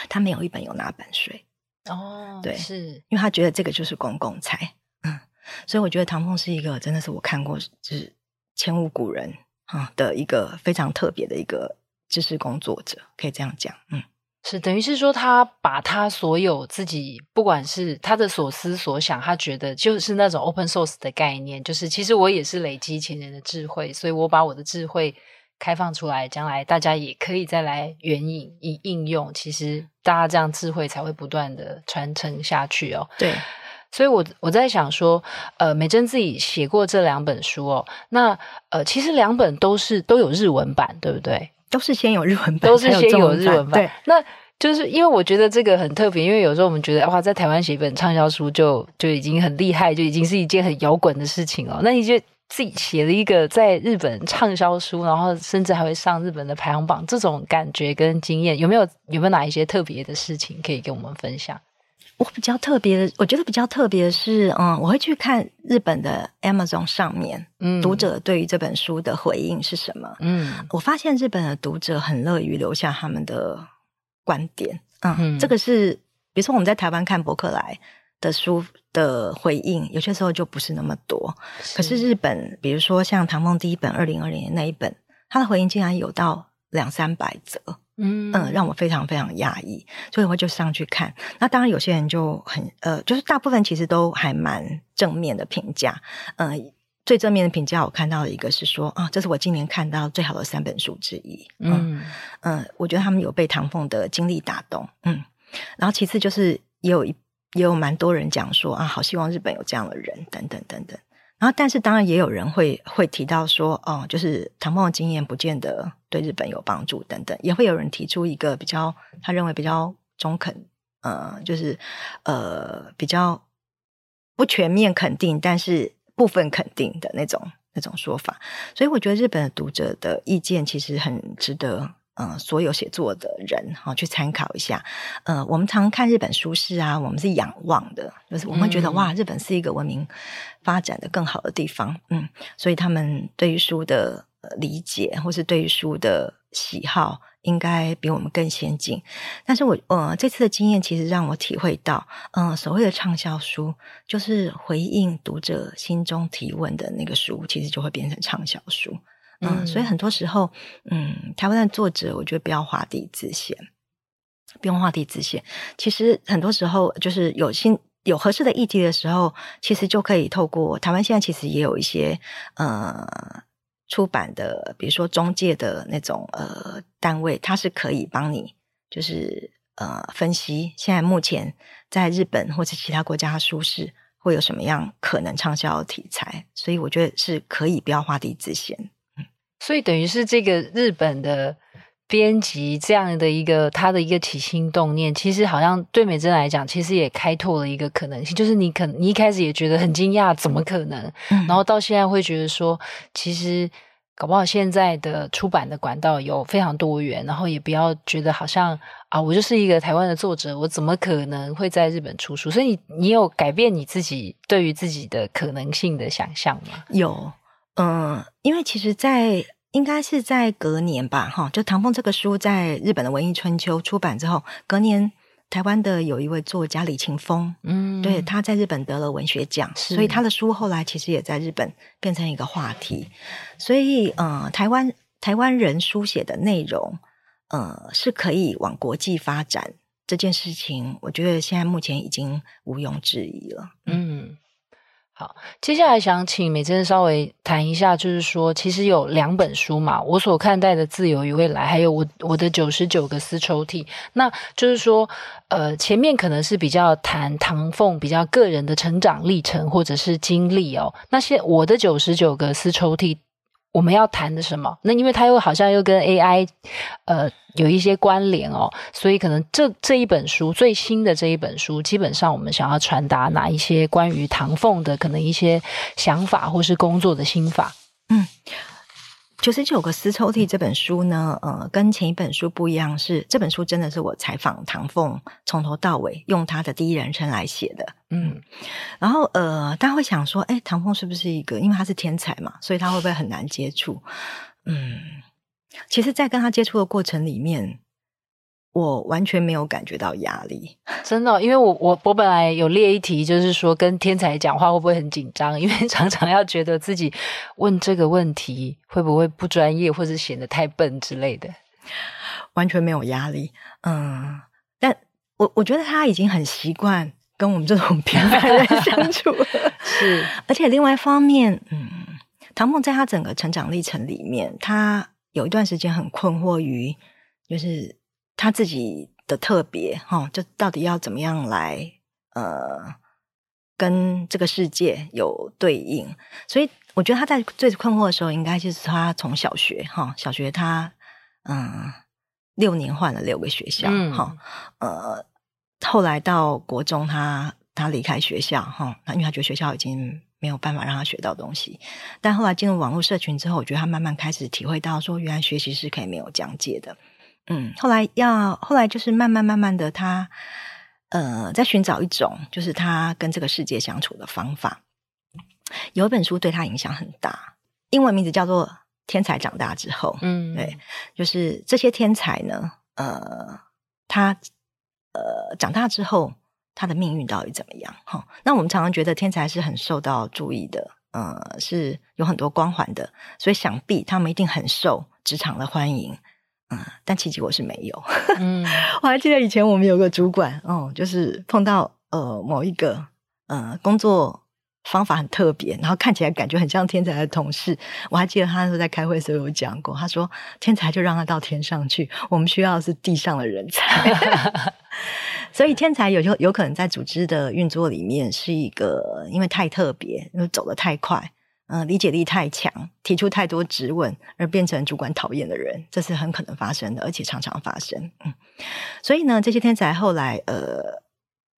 他没有一本有拿版税。哦、oh，对，是因为他觉得这个就是公共财。嗯，所以我觉得唐凤是一个真的是我看过就是前无古人啊的一个非常特别的一个。知识工作者可以这样讲，嗯，是等于是说，他把他所有自己，不管是他的所思所想，他觉得就是那种 open source 的概念，就是其实我也是累积前人的智慧，所以我把我的智慧开放出来，将来大家也可以再来援引以应用，其实大家这样智慧才会不断的传承下去哦。对，所以我我在想说，呃，美珍自己写过这两本书哦，那呃，其实两本都是都有日文版，对不对？都是先有日文版，都是先有日文版。对，那就是因为我觉得这个很特别，因为有时候我们觉得哇，在台湾写一本畅销书就就已经很厉害，就已经是一件很摇滚的事情哦。那你就自己写了一个在日本畅销书，然后甚至还会上日本的排行榜，这种感觉跟经验有没有？有没有哪一些特别的事情可以跟我们分享？我比较特别的，我觉得比较特别的是，嗯，我会去看日本的 Amazon 上面，嗯，读者对于这本书的回应是什么？嗯，我发现日本的读者很乐于留下他们的观点，嗯，嗯，这个是，比如说我们在台湾看博客来的书的回应，有些时候就不是那么多，是，可是日本，比如说像唐梦第一本二零二零年那一本，他的回应竟然有到两三百则。嗯嗯，让我非常非常压抑，所以我就上去看。那当然，有些人就很呃，就是大部分其实都还蛮正面的评价。嗯、呃，最正面的评价我看到的一个是说啊，这是我今年看到最好的三本书之一。嗯嗯、呃，我觉得他们有被唐凤的经历打动。嗯，然后其次就是也有一也有蛮多人讲说啊，好希望日本有这样的人等等等等。然后，但是当然也有人会会提到说，哦，就是唐凤的经验不见得对日本有帮助等等，也会有人提出一个比较他认为比较中肯，呃，就是呃比较不全面肯定，但是部分肯定的那种那种说法。所以我觉得日本的读者的意见其实很值得。嗯、呃，所有写作的人哈、哦，去参考一下。呃，我们常看日本书市啊，我们是仰望的，就是我们觉得、嗯、哇，日本是一个文明发展的更好的地方。嗯，所以他们对于书的理解，或是对于书的喜好，应该比我们更先进。但是我呃，这次的经验其实让我体会到，嗯、呃，所谓的畅销书，就是回应读者心中提问的那个书，其实就会变成畅销书。嗯，所以很多时候，嗯，台湾的作者，我觉得不要画地自限，不用画地自限。其实很多时候，就是有新有合适的议题的时候，其实就可以透过台湾现在其实也有一些呃出版的，比如说中介的那种呃单位，它是可以帮你就是呃分析现在目前在日本或者其他国家的书市会有什么样可能畅销的题材，所以我觉得是可以不要画地自限。所以等于是这个日本的编辑这样的一个他的一个起心动念，其实好像对美珍来讲，其实也开拓了一个可能性。就是你可你一开始也觉得很惊讶，怎么可能？嗯、然后到现在会觉得说，其实搞不好现在的出版的管道有非常多元，然后也不要觉得好像啊，我就是一个台湾的作者，我怎么可能会在日本出书？所以你你有改变你自己对于自己的可能性的想象吗？有。嗯，因为其实在，在应该是在隔年吧，哈，就唐凤这个书在日本的《文艺春秋》出版之后，隔年台湾的有一位作家李琴峰，嗯，对，他在日本得了文学奖，所以他的书后来其实也在日本变成一个话题。所以，嗯，台湾台湾人书写的内容，呃，是可以往国际发展这件事情，我觉得现在目前已经毋庸置疑了，嗯。好，接下来想请美珍稍微谈一下，就是说，其实有两本书嘛，我所看待的自由与未来，还有我我的九十九个私抽屉，那就是说，呃，前面可能是比较谈唐凤比较个人的成长历程或者是经历哦，那些我的九十九个私抽屉。我们要谈的什么？那因为它又好像又跟 AI，呃，有一些关联哦，所以可能这这一本书最新的这一本书，基本上我们想要传达哪一些关于唐凤的可能一些想法或是工作的心法？嗯。九十九个丝抽屉这本书呢，呃，跟前一本书不一样，是这本书真的是我采访唐凤从头到尾用他的第一人称来写的，嗯，然后呃，大家会想说，哎，唐凤是不是一个，因为他是天才嘛，所以他会不会很难接触？嗯，其实，在跟他接触的过程里面。我完全没有感觉到压力，真的，因为我我我本来有列一题，就是说跟天才讲话会不会很紧张？因为 常常要觉得自己问这个问题会不会不专业，或者显得太笨之类的，完全没有压力。嗯，但我我觉得他已经很习惯跟我们这种 平凡人相处了，是。而且另外一方面，嗯，唐梦在他整个成长历程里面，他有一段时间很困惑于，就是。他自己的特别哈，就到底要怎么样来呃跟这个世界有对应？所以我觉得他在最困惑的时候，应该就是他从小学哈，小学他嗯六年换了六个学校哈，嗯、呃后来到国中他他离开学校哈，因为他觉得学校已经没有办法让他学到东西，但后来进入网络社群之后，我觉得他慢慢开始体会到说，原来学习是可以没有讲解的。嗯，后来要后来就是慢慢慢慢的他，他呃在寻找一种就是他跟这个世界相处的方法。有一本书对他影响很大，英文名字叫做《天才长大之后》。嗯，对，就是这些天才呢，呃，他呃长大之后他的命运到底怎么样？哈、哦，那我们常常觉得天才是很受到注意的，呃，是有很多光环的，所以想必他们一定很受职场的欢迎。嗯，但其实我是没有。嗯，我还记得以前我们有个主管，哦，就是碰到呃某一个呃工作方法很特别，然后看起来感觉很像天才的同事。我还记得他那时候在开会的时候有讲过，他说天才就让他到天上去，我们需要的是地上的人才。所以天才有有有可能在组织的运作里面是一个，因为太特别，因为走得太快，嗯、呃，理解力太强，提出太多质问而变成主管讨厌的人，这是很可能发生的，而且常常发生。嗯，所以呢，这些天才后来，呃，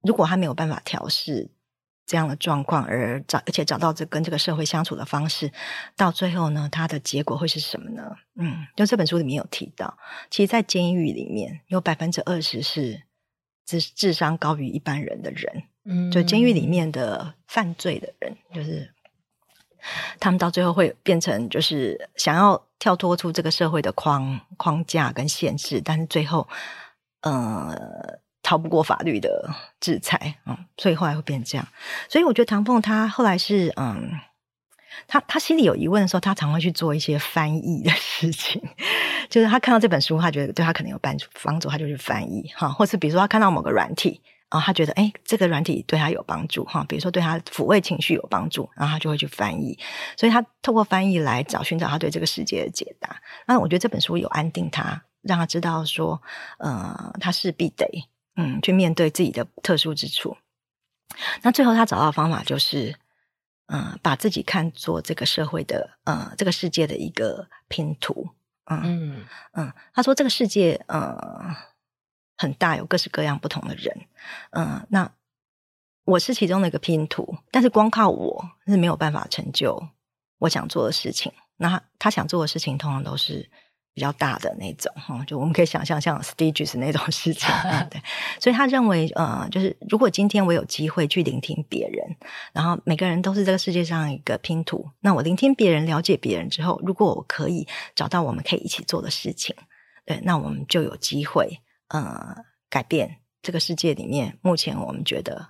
如果他没有办法调试。这样的状况，而找而且找到这跟这个社会相处的方式，到最后呢，他的结果会是什么呢？嗯，就这本书里面有提到，其实，在监狱里面有百分之二十是智智商高于一般人的人，嗯，就监狱里面的犯罪的人，就是他们到最后会变成，就是想要跳脱出这个社会的框框架跟限制，但是最后，呃。逃不过法律的制裁，嗯，所以后来会变这样。所以我觉得唐凤他后来是，嗯，他他心里有疑问的时候，他常会去做一些翻译的事情。就是他看到这本书，他觉得对他可能有帮助帮助，他就去翻译哈。或是比如说他看到某个软体，然后他觉得哎，这个软体对他有帮助哈，比如说对他抚慰情绪有帮助，然后他就会去翻译。所以他透过翻译来找寻找他对这个世界的解答。那我觉得这本书有安定他，让他知道说，呃，他势必得。嗯，去面对自己的特殊之处。那最后他找到的方法就是，嗯，把自己看作这个社会的，呃，这个世界的一个拼图。嗯嗯，嗯，他说这个世界，呃，很大，有各式各样不同的人。嗯，那我是其中的一个拼图，但是光靠我是没有办法成就我想做的事情。那他想做的事情，通常都是。比较大的那种哈，就我们可以想象像 stages 那种事情，对。所以他认为，呃，就是如果今天我有机会去聆听别人，然后每个人都是这个世界上一个拼图，那我聆听别人、了解别人之后，如果我可以找到我们可以一起做的事情，对，那我们就有机会，呃，改变这个世界里面目前我们觉得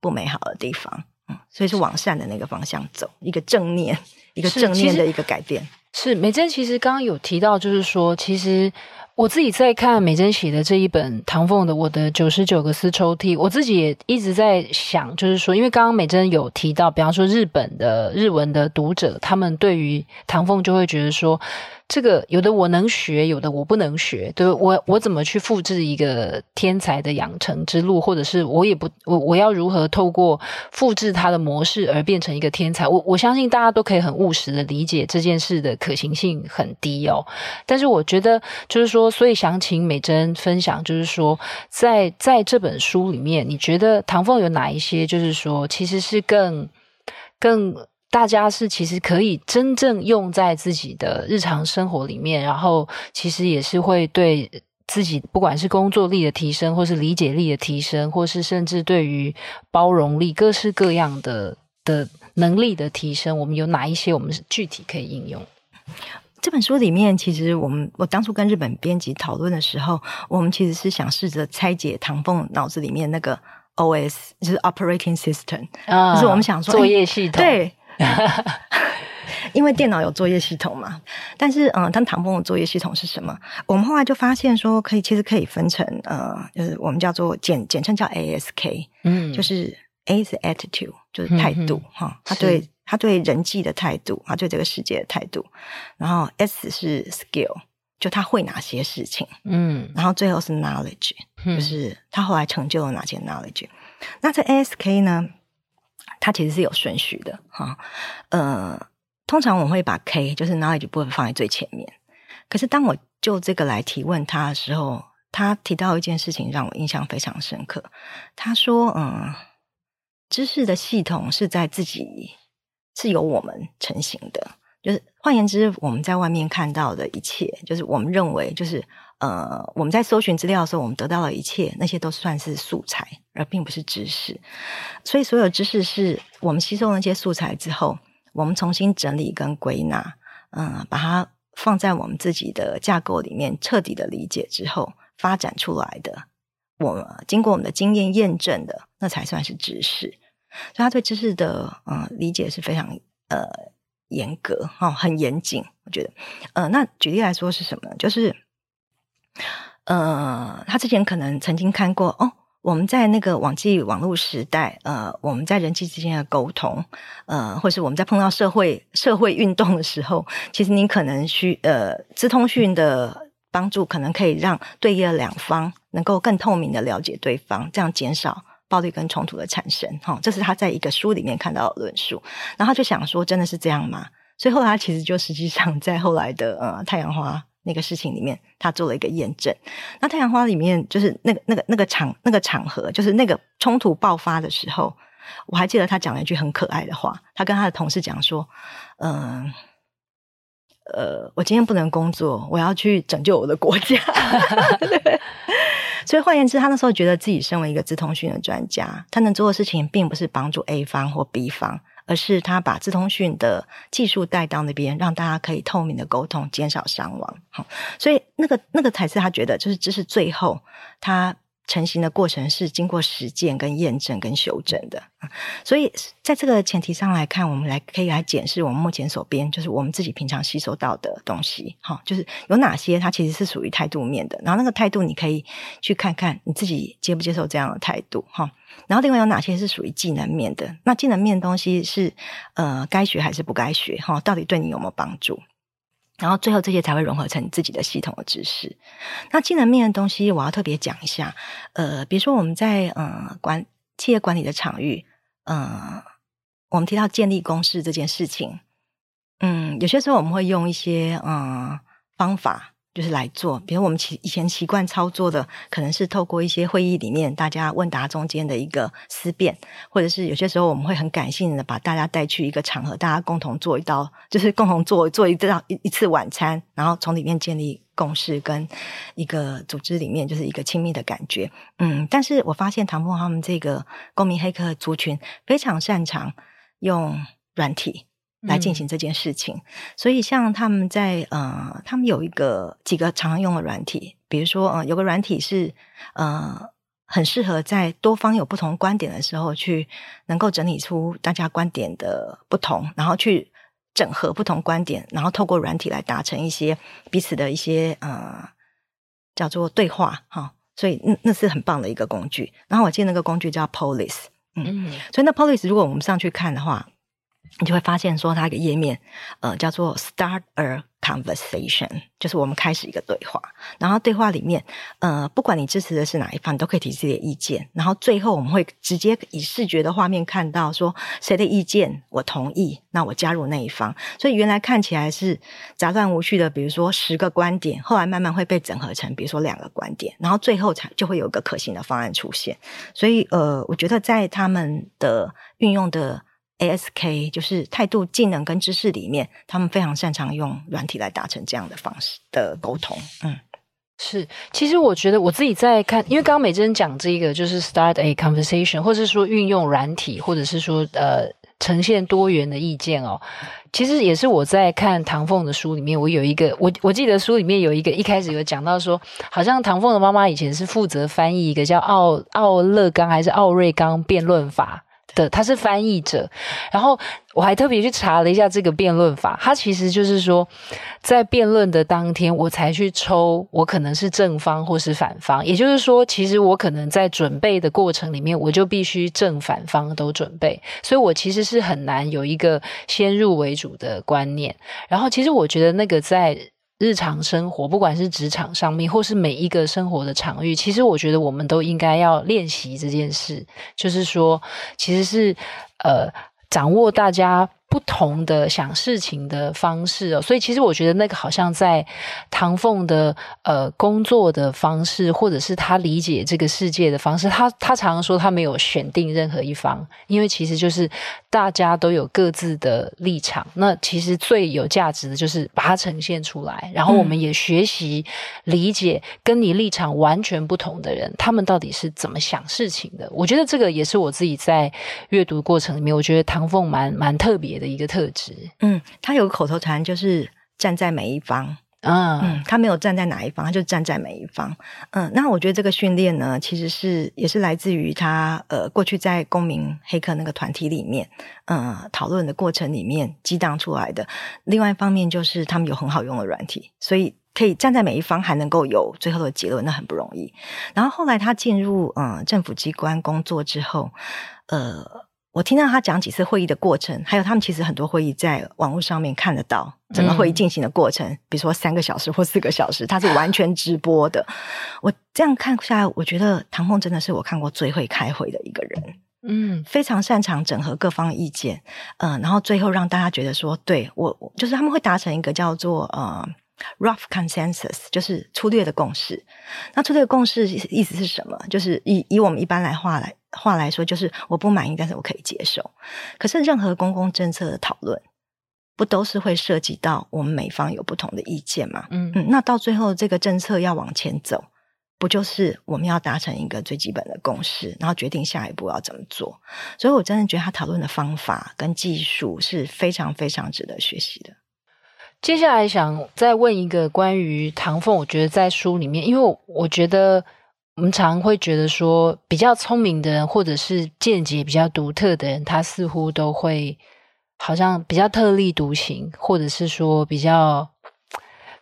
不美好的地方，嗯，所以是往善的那个方向走，一个正念，一个正念的一个改变。是美珍，其实刚刚有提到，就是说，其实我自己在看美珍写的这一本唐凤的《我的九十九个丝抽屉》，我自己也一直在想，就是说，因为刚刚美珍有提到，比方说日本的日文的读者，他们对于唐凤就会觉得说。这个有的我能学，有的我不能学。对，我我怎么去复制一个天才的养成之路，或者是我也不我我要如何透过复制他的模式而变成一个天才？我我相信大家都可以很务实的理解这件事的可行性很低哦。但是我觉得就是说，所以想请美珍分享，就是说在在这本书里面，你觉得唐凤有哪一些，就是说其实是更更。大家是其实可以真正用在自己的日常生活里面，然后其实也是会对自己不管是工作力的提升，或是理解力的提升，或是甚至对于包容力各式各样的的能力的提升，我们有哪一些我们是具体可以应用？这本书里面，其实我们我当初跟日本编辑讨论的时候，我们其实是想试着拆解唐凤脑子里面那个 OS，就是 Operating System，啊，就是我们想说作业系统，对。因为电脑有作业系统嘛，但是嗯，但唐风的作业系统是什么？我们后来就发现说，可以其实可以分成呃，就是我们叫做简简称叫 ASK，嗯，就是 A 是 attitude，就是态度哈、他对他对人际的态度，他对这个世界的态度，然后 S 是 skill，就他会哪些事情，嗯，然后最后是 knowledge，就是他后来成就了哪些 knowledge。那这 ASK 呢？它其实是有顺序的哈，呃，通常我会把 K 就是 knowledge 部分放在最前面。可是当我就这个来提问他的时候，他提到一件事情让我印象非常深刻。他说：“嗯，知识的系统是在自己是由我们成型的，就是换言之，我们在外面看到的一切，就是我们认为就是。”呃，我们在搜寻资料的时候，我们得到了一切，那些都算是素材，而并不是知识。所以，所有知识是我们吸收那些素材之后，我们重新整理跟归纳，嗯、把它放在我们自己的架构里面，彻底的理解之后，发展出来的，我经过我们的经验验证的，那才算是知识。所以，他对知识的嗯、理解是非常呃严格、哦，很严谨。我觉得，呃，那举例来说是什么呢？就是。呃，他之前可能曾经看过哦，我们在那个网际网络时代，呃，我们在人际之间的沟通，呃，或是我们在碰到社会社会运动的时候，其实你可能需呃，资通讯的帮助，可能可以让对立的两方能够更透明的了解对方，这样减少暴力跟冲突的产生。哈，这是他在一个书里面看到的论述。然后他就想说，真的是这样吗？所以后来他其实就实际上在后来的呃太阳花那个事情里面，他做了一个验证。那太阳花里面就是那个那个那个场那个场合，就是那个冲突爆发的时候，我还记得他讲了一句很可爱的话。他跟他的同事讲说：“嗯、呃。”，我今天不能工作，我要去拯救我的国家。对，所以换言之，他那时候觉得自己身为一个资通讯的专家，他能做的事情并不是帮助 A 方或 B 方，而是他把自通讯的技术带到那边，让大家可以透明的沟通，减少伤亡。好，所以那个那个才是他觉得，就是这是最后他。成型的过程是经过实践、跟验证、跟修正的，所以在这个前提上来看，我们来可以来检视我们目前所编就是我们自己平常吸收到的东西，哈，就是有哪些它其实是属于态度面的，然后那个态度你可以去看看你自己接不接受这样的态度，哈，然后另外有哪些是属于技能面的，那技能面的东西是呃该学还是不该学，哈，到底对你有没有帮助？然后最后这些才会融合成自己的系统的知识。那技能面的东西，我要特别讲一下。呃，比如说我们在呃管企业管理的场域，呃，我们提到建立公式这件事情，嗯，有些时候我们会用一些呃方法。就是来做，比如我们习以前习惯操作的，可能是透过一些会议里面大家问答中间的一个思辨，或者是有些时候我们会很感性的把大家带去一个场合，大家共同做一道，就是共同做做一道一一次晚餐，然后从里面建立共识，跟一个组织里面就是一个亲密的感觉。嗯，但是我发现唐凤他们这个公民黑客族群非常擅长用软体。来进行这件事情，嗯、所以像他们在呃，他们有一个几个常用的软体，比如说呃，有个软体是呃，很适合在多方有不同观点的时候，去能够整理出大家观点的不同，然后去整合不同观点，然后透过软体来达成一些彼此的一些呃，叫做对话哈。所以那那是很棒的一个工具。然后我记得那个工具叫 Polis，嗯，嗯所以那 Polis 如果我们上去看的话。你就会发现，说它一个页面，呃，叫做 Start a Conversation，就是我们开始一个对话。然后对话里面，呃，不管你支持的是哪一方，你都可以提自己的意见。然后最后我们会直接以视觉的画面看到，说谁的意见我同意，那我加入那一方。所以原来看起来是杂乱无序的，比如说十个观点，后来慢慢会被整合成，比如说两个观点，然后最后才就会有一个可行的方案出现。所以，呃，我觉得在他们的运用的。ASK 就是态度、技能跟知识里面，他们非常擅长用软体来达成这样的方式的沟通。嗯，是。其实我觉得我自己在看，因为刚刚美珍讲这个就是 start a conversation，或者是说运用软体，或者是说呃呈现多元的意见哦。其实也是我在看唐凤的书里面，我有一个我我记得书里面有一个一开始有讲到说，好像唐凤的妈妈以前是负责翻译一个叫奥奥勒冈还是奥瑞冈辩论法。的，他是翻译者，然后我还特别去查了一下这个辩论法，它其实就是说，在辩论的当天，我才去抽，我可能是正方或是反方，也就是说，其实我可能在准备的过程里面，我就必须正反方都准备，所以我其实是很难有一个先入为主的观念，然后其实我觉得那个在。日常生活，不管是职场上面，或是每一个生活的场域，其实我觉得我们都应该要练习这件事。就是说，其实是呃，掌握大家。不同的想事情的方式哦，所以其实我觉得那个好像在唐凤的呃工作的方式，或者是他理解这个世界的方式，他他常常说他没有选定任何一方，因为其实就是大家都有各自的立场。那其实最有价值的就是把它呈现出来，然后我们也学习理解跟你立场完全不同的人，他们到底是怎么想事情的。我觉得这个也是我自己在阅读过程里面，我觉得唐凤蛮蛮特别的。的一个特质，嗯，他有个口头禅，就是站在每一方，啊，嗯，他没有站在哪一方，他就站在每一方，嗯，那我觉得这个训练呢，其实是也是来自于他呃过去在公民黑客那个团体里面，嗯，讨论的过程里面激荡出来的。另外一方面就是他们有很好用的软体，所以可以站在每一方，还能够有最后的结论，那很不容易。然后后来他进入嗯政府机关工作之后，呃。我听到他讲几次会议的过程，还有他们其实很多会议在网络上面看得到整个会议进行的过程，嗯、比如说三个小时或四个小时，他是完全直播的。我这样看下来，我觉得唐凤真的是我看过最会开会的一个人，嗯，非常擅长整合各方意见，嗯、呃，然后最后让大家觉得说，对我就是他们会达成一个叫做呃 rough consensus，就是粗略的共识。那粗略的共识意思是什么？就是以以我们一般来话来。话来说，就是我不满意，但是我可以接受。可是，任何公共政策的讨论，不都是会涉及到我们每方有不同的意见吗？嗯嗯，那到最后，这个政策要往前走，不就是我们要达成一个最基本的共识，然后决定下一步要怎么做？所以我真的觉得他讨论的方法跟技术是非常非常值得学习的。接下来想再问一个关于唐凤，我觉得在书里面，因为我觉得。我们常会觉得说，比较聪明的人，或者是见解比较独特的人，他似乎都会好像比较特立独行，或者是说比较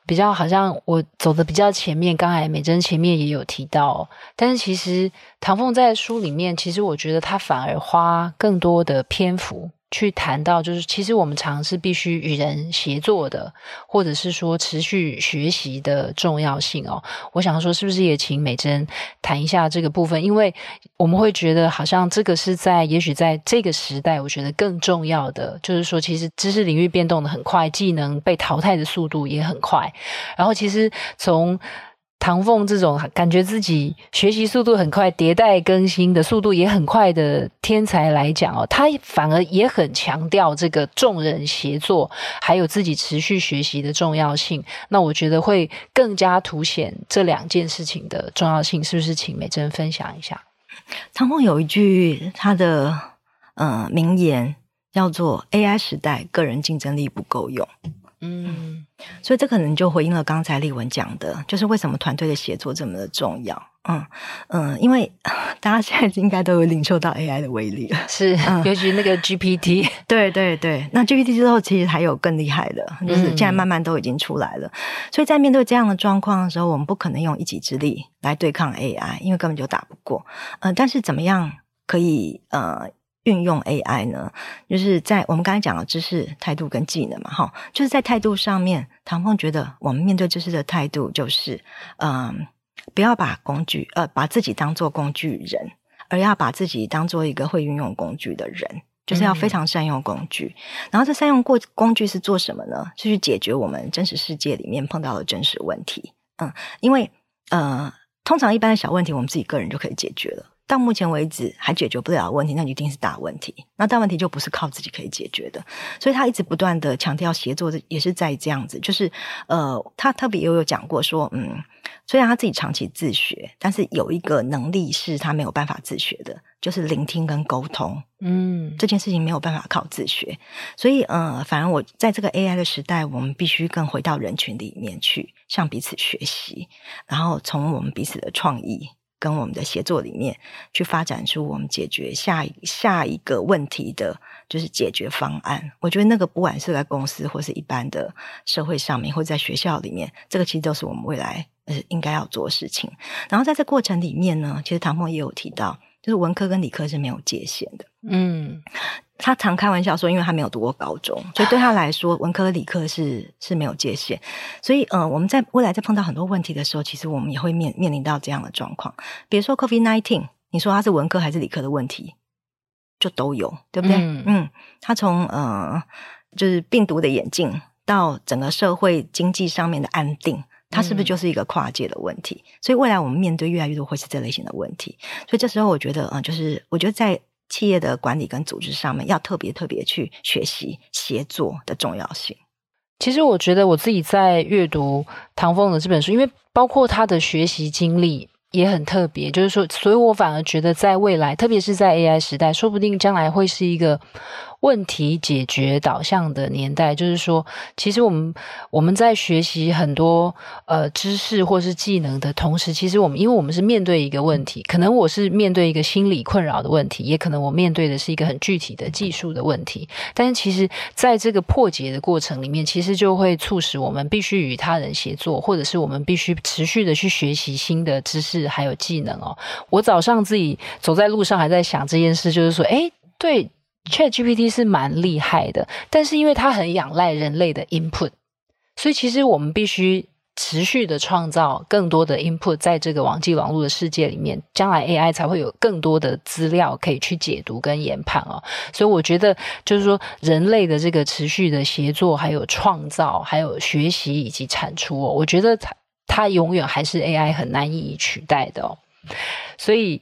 比较好像我走的比较前面。刚才美珍前面也有提到，但是其实唐凤在书里面，其实我觉得他反而花更多的篇幅。去谈到，就是其实我们常是必须与人协作的，或者是说持续学习的重要性哦。我想说，是不是也请美珍谈一下这个部分？因为我们会觉得，好像这个是在也许在这个时代，我觉得更重要的，就是说，其实知识领域变动的很快，技能被淘汰的速度也很快。然后，其实从唐凤这种感觉自己学习速度很快、迭代更新的速度也很快的天才来讲哦，他反而也很强调这个众人协作，还有自己持续学习的重要性。那我觉得会更加凸显这两件事情的重要性，是不是？请美珍分享一下。唐凤有一句他的呃名言，叫做 “AI 时代，个人竞争力不够用”。嗯，所以这可能就回应了刚才丽文讲的，就是为什么团队的协作这么的重要。嗯嗯，因为 大家现在应该都有领受到 AI 的威力了，是，嗯、尤其那个 GPT。对对对，那 GPT 之后其实还有更厉害的，就是现在慢慢都已经出来了。嗯、所以在面对这样的状况的时候，我们不可能用一己之力来对抗 AI，因为根本就打不过。嗯、呃，但是怎么样可以呃？运用 AI 呢，就是在我们刚才讲的知识、态度跟技能嘛，哈，就是在态度上面，唐凤觉得我们面对知识的态度就是，嗯、呃，不要把工具，呃，把自己当做工具人，而要把自己当做一个会运用工具的人，就是要非常善用工具。嗯、然后这善用过工具是做什么呢？是去解决我们真实世界里面碰到的真实问题。嗯，因为呃，通常一般的小问题，我们自己个人就可以解决了。到目前为止还解决不了问题，那一定是大问题。那大问题就不是靠自己可以解决的，所以他一直不断的强调协作，也是在这样子。就是呃，他特别也有讲过说，嗯，虽然他自己长期自学，但是有一个能力是他没有办法自学的，就是聆听跟沟通。嗯，这件事情没有办法靠自学，所以呃，反而我在这个 AI 的时代，我们必须更回到人群里面去，向彼此学习，然后从我们彼此的创意。跟我们的协作里面去发展出我们解决下一下一个问题的，就是解决方案。我觉得那个不管是在公司或是一般的社会上面，或者在学校里面，这个其实都是我们未来呃应该要做的事情。然后在这过程里面呢，其实唐梦也有提到，就是文科跟理科是没有界限的。嗯。他常开玩笑说，因为他没有读过高中，所以对他来说，文科、理科是是没有界限。所以，呃，我们在未来在碰到很多问题的时候，其实我们也会面面临到这样的状况。比如说，COVID-19，你说它是文科还是理科的问题，就都有，对不对？嗯，嗯，它从呃，就是病毒的演进到整个社会经济上面的安定，它是不是就是一个跨界的问题？所以，未来我们面对越来越多会是这类型的问题。所以，这时候我觉得，呃，就是我觉得在。企业的管理跟组织上面，要特别特别去学习协作的重要性。其实，我觉得我自己在阅读唐凤的这本书，因为包括他的学习经历也很特别，就是说，所以我反而觉得，在未来，特别是在 AI 时代，说不定将来会是一个。问题解决导向的年代，就是说，其实我们我们在学习很多呃知识或是技能的同时，其实我们因为我们是面对一个问题，可能我是面对一个心理困扰的问题，也可能我面对的是一个很具体的技术的问题。但是，其实在这个破解的过程里面，其实就会促使我们必须与他人协作，或者是我们必须持续的去学习新的知识还有技能哦。我早上自己走在路上还在想这件事，就是说，诶，对。ChatGPT 是蛮厉害的，但是因为它很仰赖人类的 input，所以其实我们必须持续的创造更多的 input，在这个网际网络的世界里面，将来 AI 才会有更多的资料可以去解读跟研判哦。所以我觉得，就是说人类的这个持续的协作，还有创造，还有学习以及产出哦，我觉得它它永远还是 AI 很难以取代的哦。所以。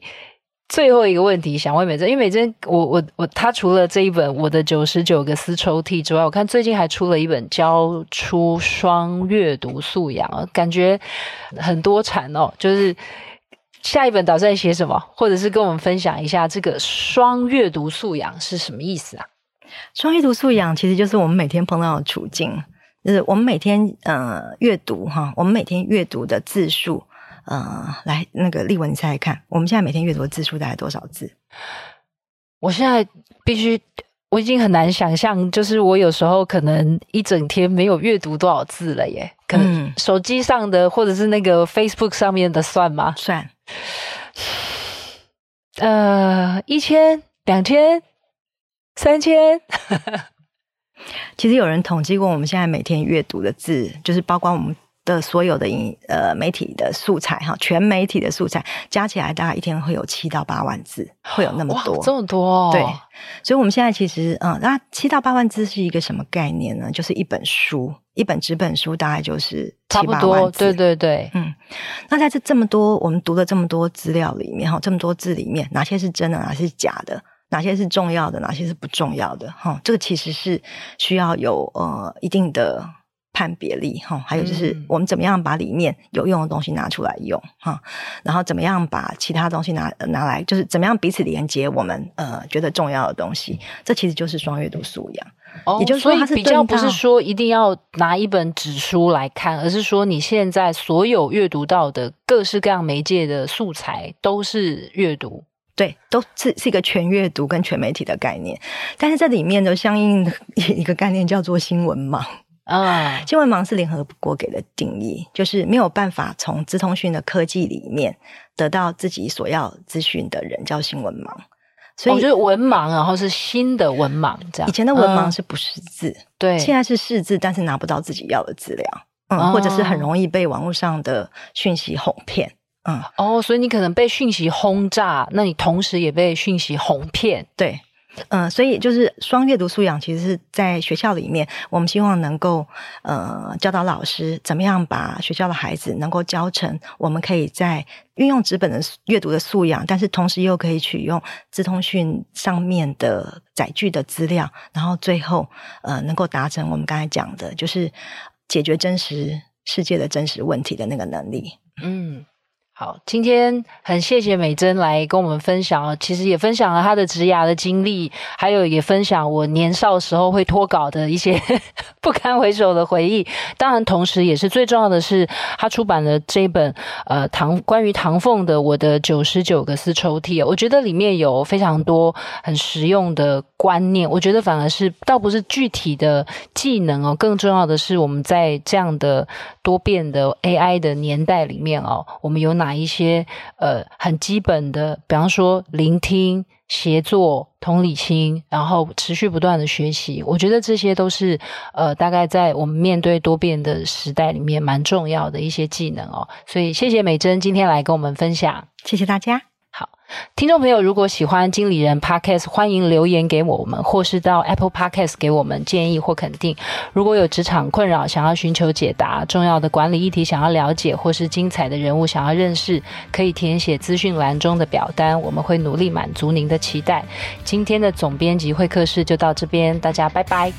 最后一个问题，想问美珍，因为美珍，我我我，他除了这一本《我的九十九个丝抽屉》之外，我看最近还出了一本教出双阅读素养，感觉很多产哦。就是下一本打算写什么，或者是跟我们分享一下这个双阅读素养是什么意思啊？双阅读素养其实就是我们每天碰到的处境，就是我们每天呃阅读哈，我们每天阅读的字数。呃，来，那个俐文，你猜猜看，我们现在每天阅读的字数大概多少字？我现在必须，我已经很难想象，就是我有时候可能一整天没有阅读多少字了耶。可能手机上的或者是那个 Facebook 上面的算吗？算。呃，一千、两千、三千。其实有人统计过，我们现在每天阅读的字，就是包括我们。的所有的影呃媒体的素材哈，全媒体的素材加起来大概一天会有七到八万字，会有那么多，这么多哦。对，所以我们现在其实嗯，那七到八万字是一个什么概念呢？就是一本书，一本纸本书大概就是七八万字。对对对，嗯。那在这这么多我们读了这么多资料里面哈，这么多字里面，哪些是真的，哪些是假的？哪些是重要的，哪些是不重要的？哈，这个其实是需要有呃一定的。判别力哈，还有就是我们怎么样把里面有用的东西拿出来用哈，然后怎么样把其他东西拿拿来，就是怎么样彼此连接我们呃觉得重要的东西，这其实就是双阅读素养。哦，也就是说，它是比较不是说一定要拿一本纸书来看，而是说你现在所有阅读到的各式各样媒介的素材都是阅读，对，都是是一个全阅读跟全媒体的概念。但是这里面的相应的 一个概念叫做新闻盲。啊，新闻盲是联合国给的定义，就是没有办法从资通讯的科技里面得到自己所要资讯的人叫新闻盲。所以我觉得文盲，然后是新的文盲这样。以前的文盲是不识字，嗯、对，现在是识字，但是拿不到自己要的资料，嗯，哦、或者是很容易被网络上的讯息哄骗，嗯，哦，所以你可能被讯息轰炸，那你同时也被讯息哄骗，对。嗯，所以就是双阅读素养，其实是在学校里面，我们希望能够呃教导老师怎么样把学校的孩子能够教成，我们可以在运用纸本的阅读的素养，但是同时又可以取用资通讯上面的载具的资料，然后最后呃能够达成我们刚才讲的，就是解决真实世界的真实问题的那个能力。嗯。好，今天很谢谢美珍来跟我们分享哦，其实也分享了她的职涯的经历，还有也分享我年少时候会脱稿的一些 不堪回首的回忆。当然，同时也是最重要的是，她出版了这一本呃唐关于唐凤的《我的九十九个私抽屉》，我觉得里面有非常多很实用的观念。我觉得反而是倒不是具体的技能哦，更重要的是我们在这样的多变的 AI 的年代里面哦，我们有哪？一些呃很基本的，比方说聆听、协作、同理心，然后持续不断的学习，我觉得这些都是呃大概在我们面对多变的时代里面蛮重要的一些技能哦。所以谢谢美珍今天来跟我们分享，谢谢大家。听众朋友，如果喜欢经理人 Podcast，欢迎留言给我们，或是到 Apple Podcast 给我们建议或肯定。如果有职场困扰，想要寻求解答，重要的管理议题想要了解，或是精彩的人物想要认识，可以填写资讯栏中的表单，我们会努力满足您的期待。今天的总编辑会客室就到这边，大家拜拜。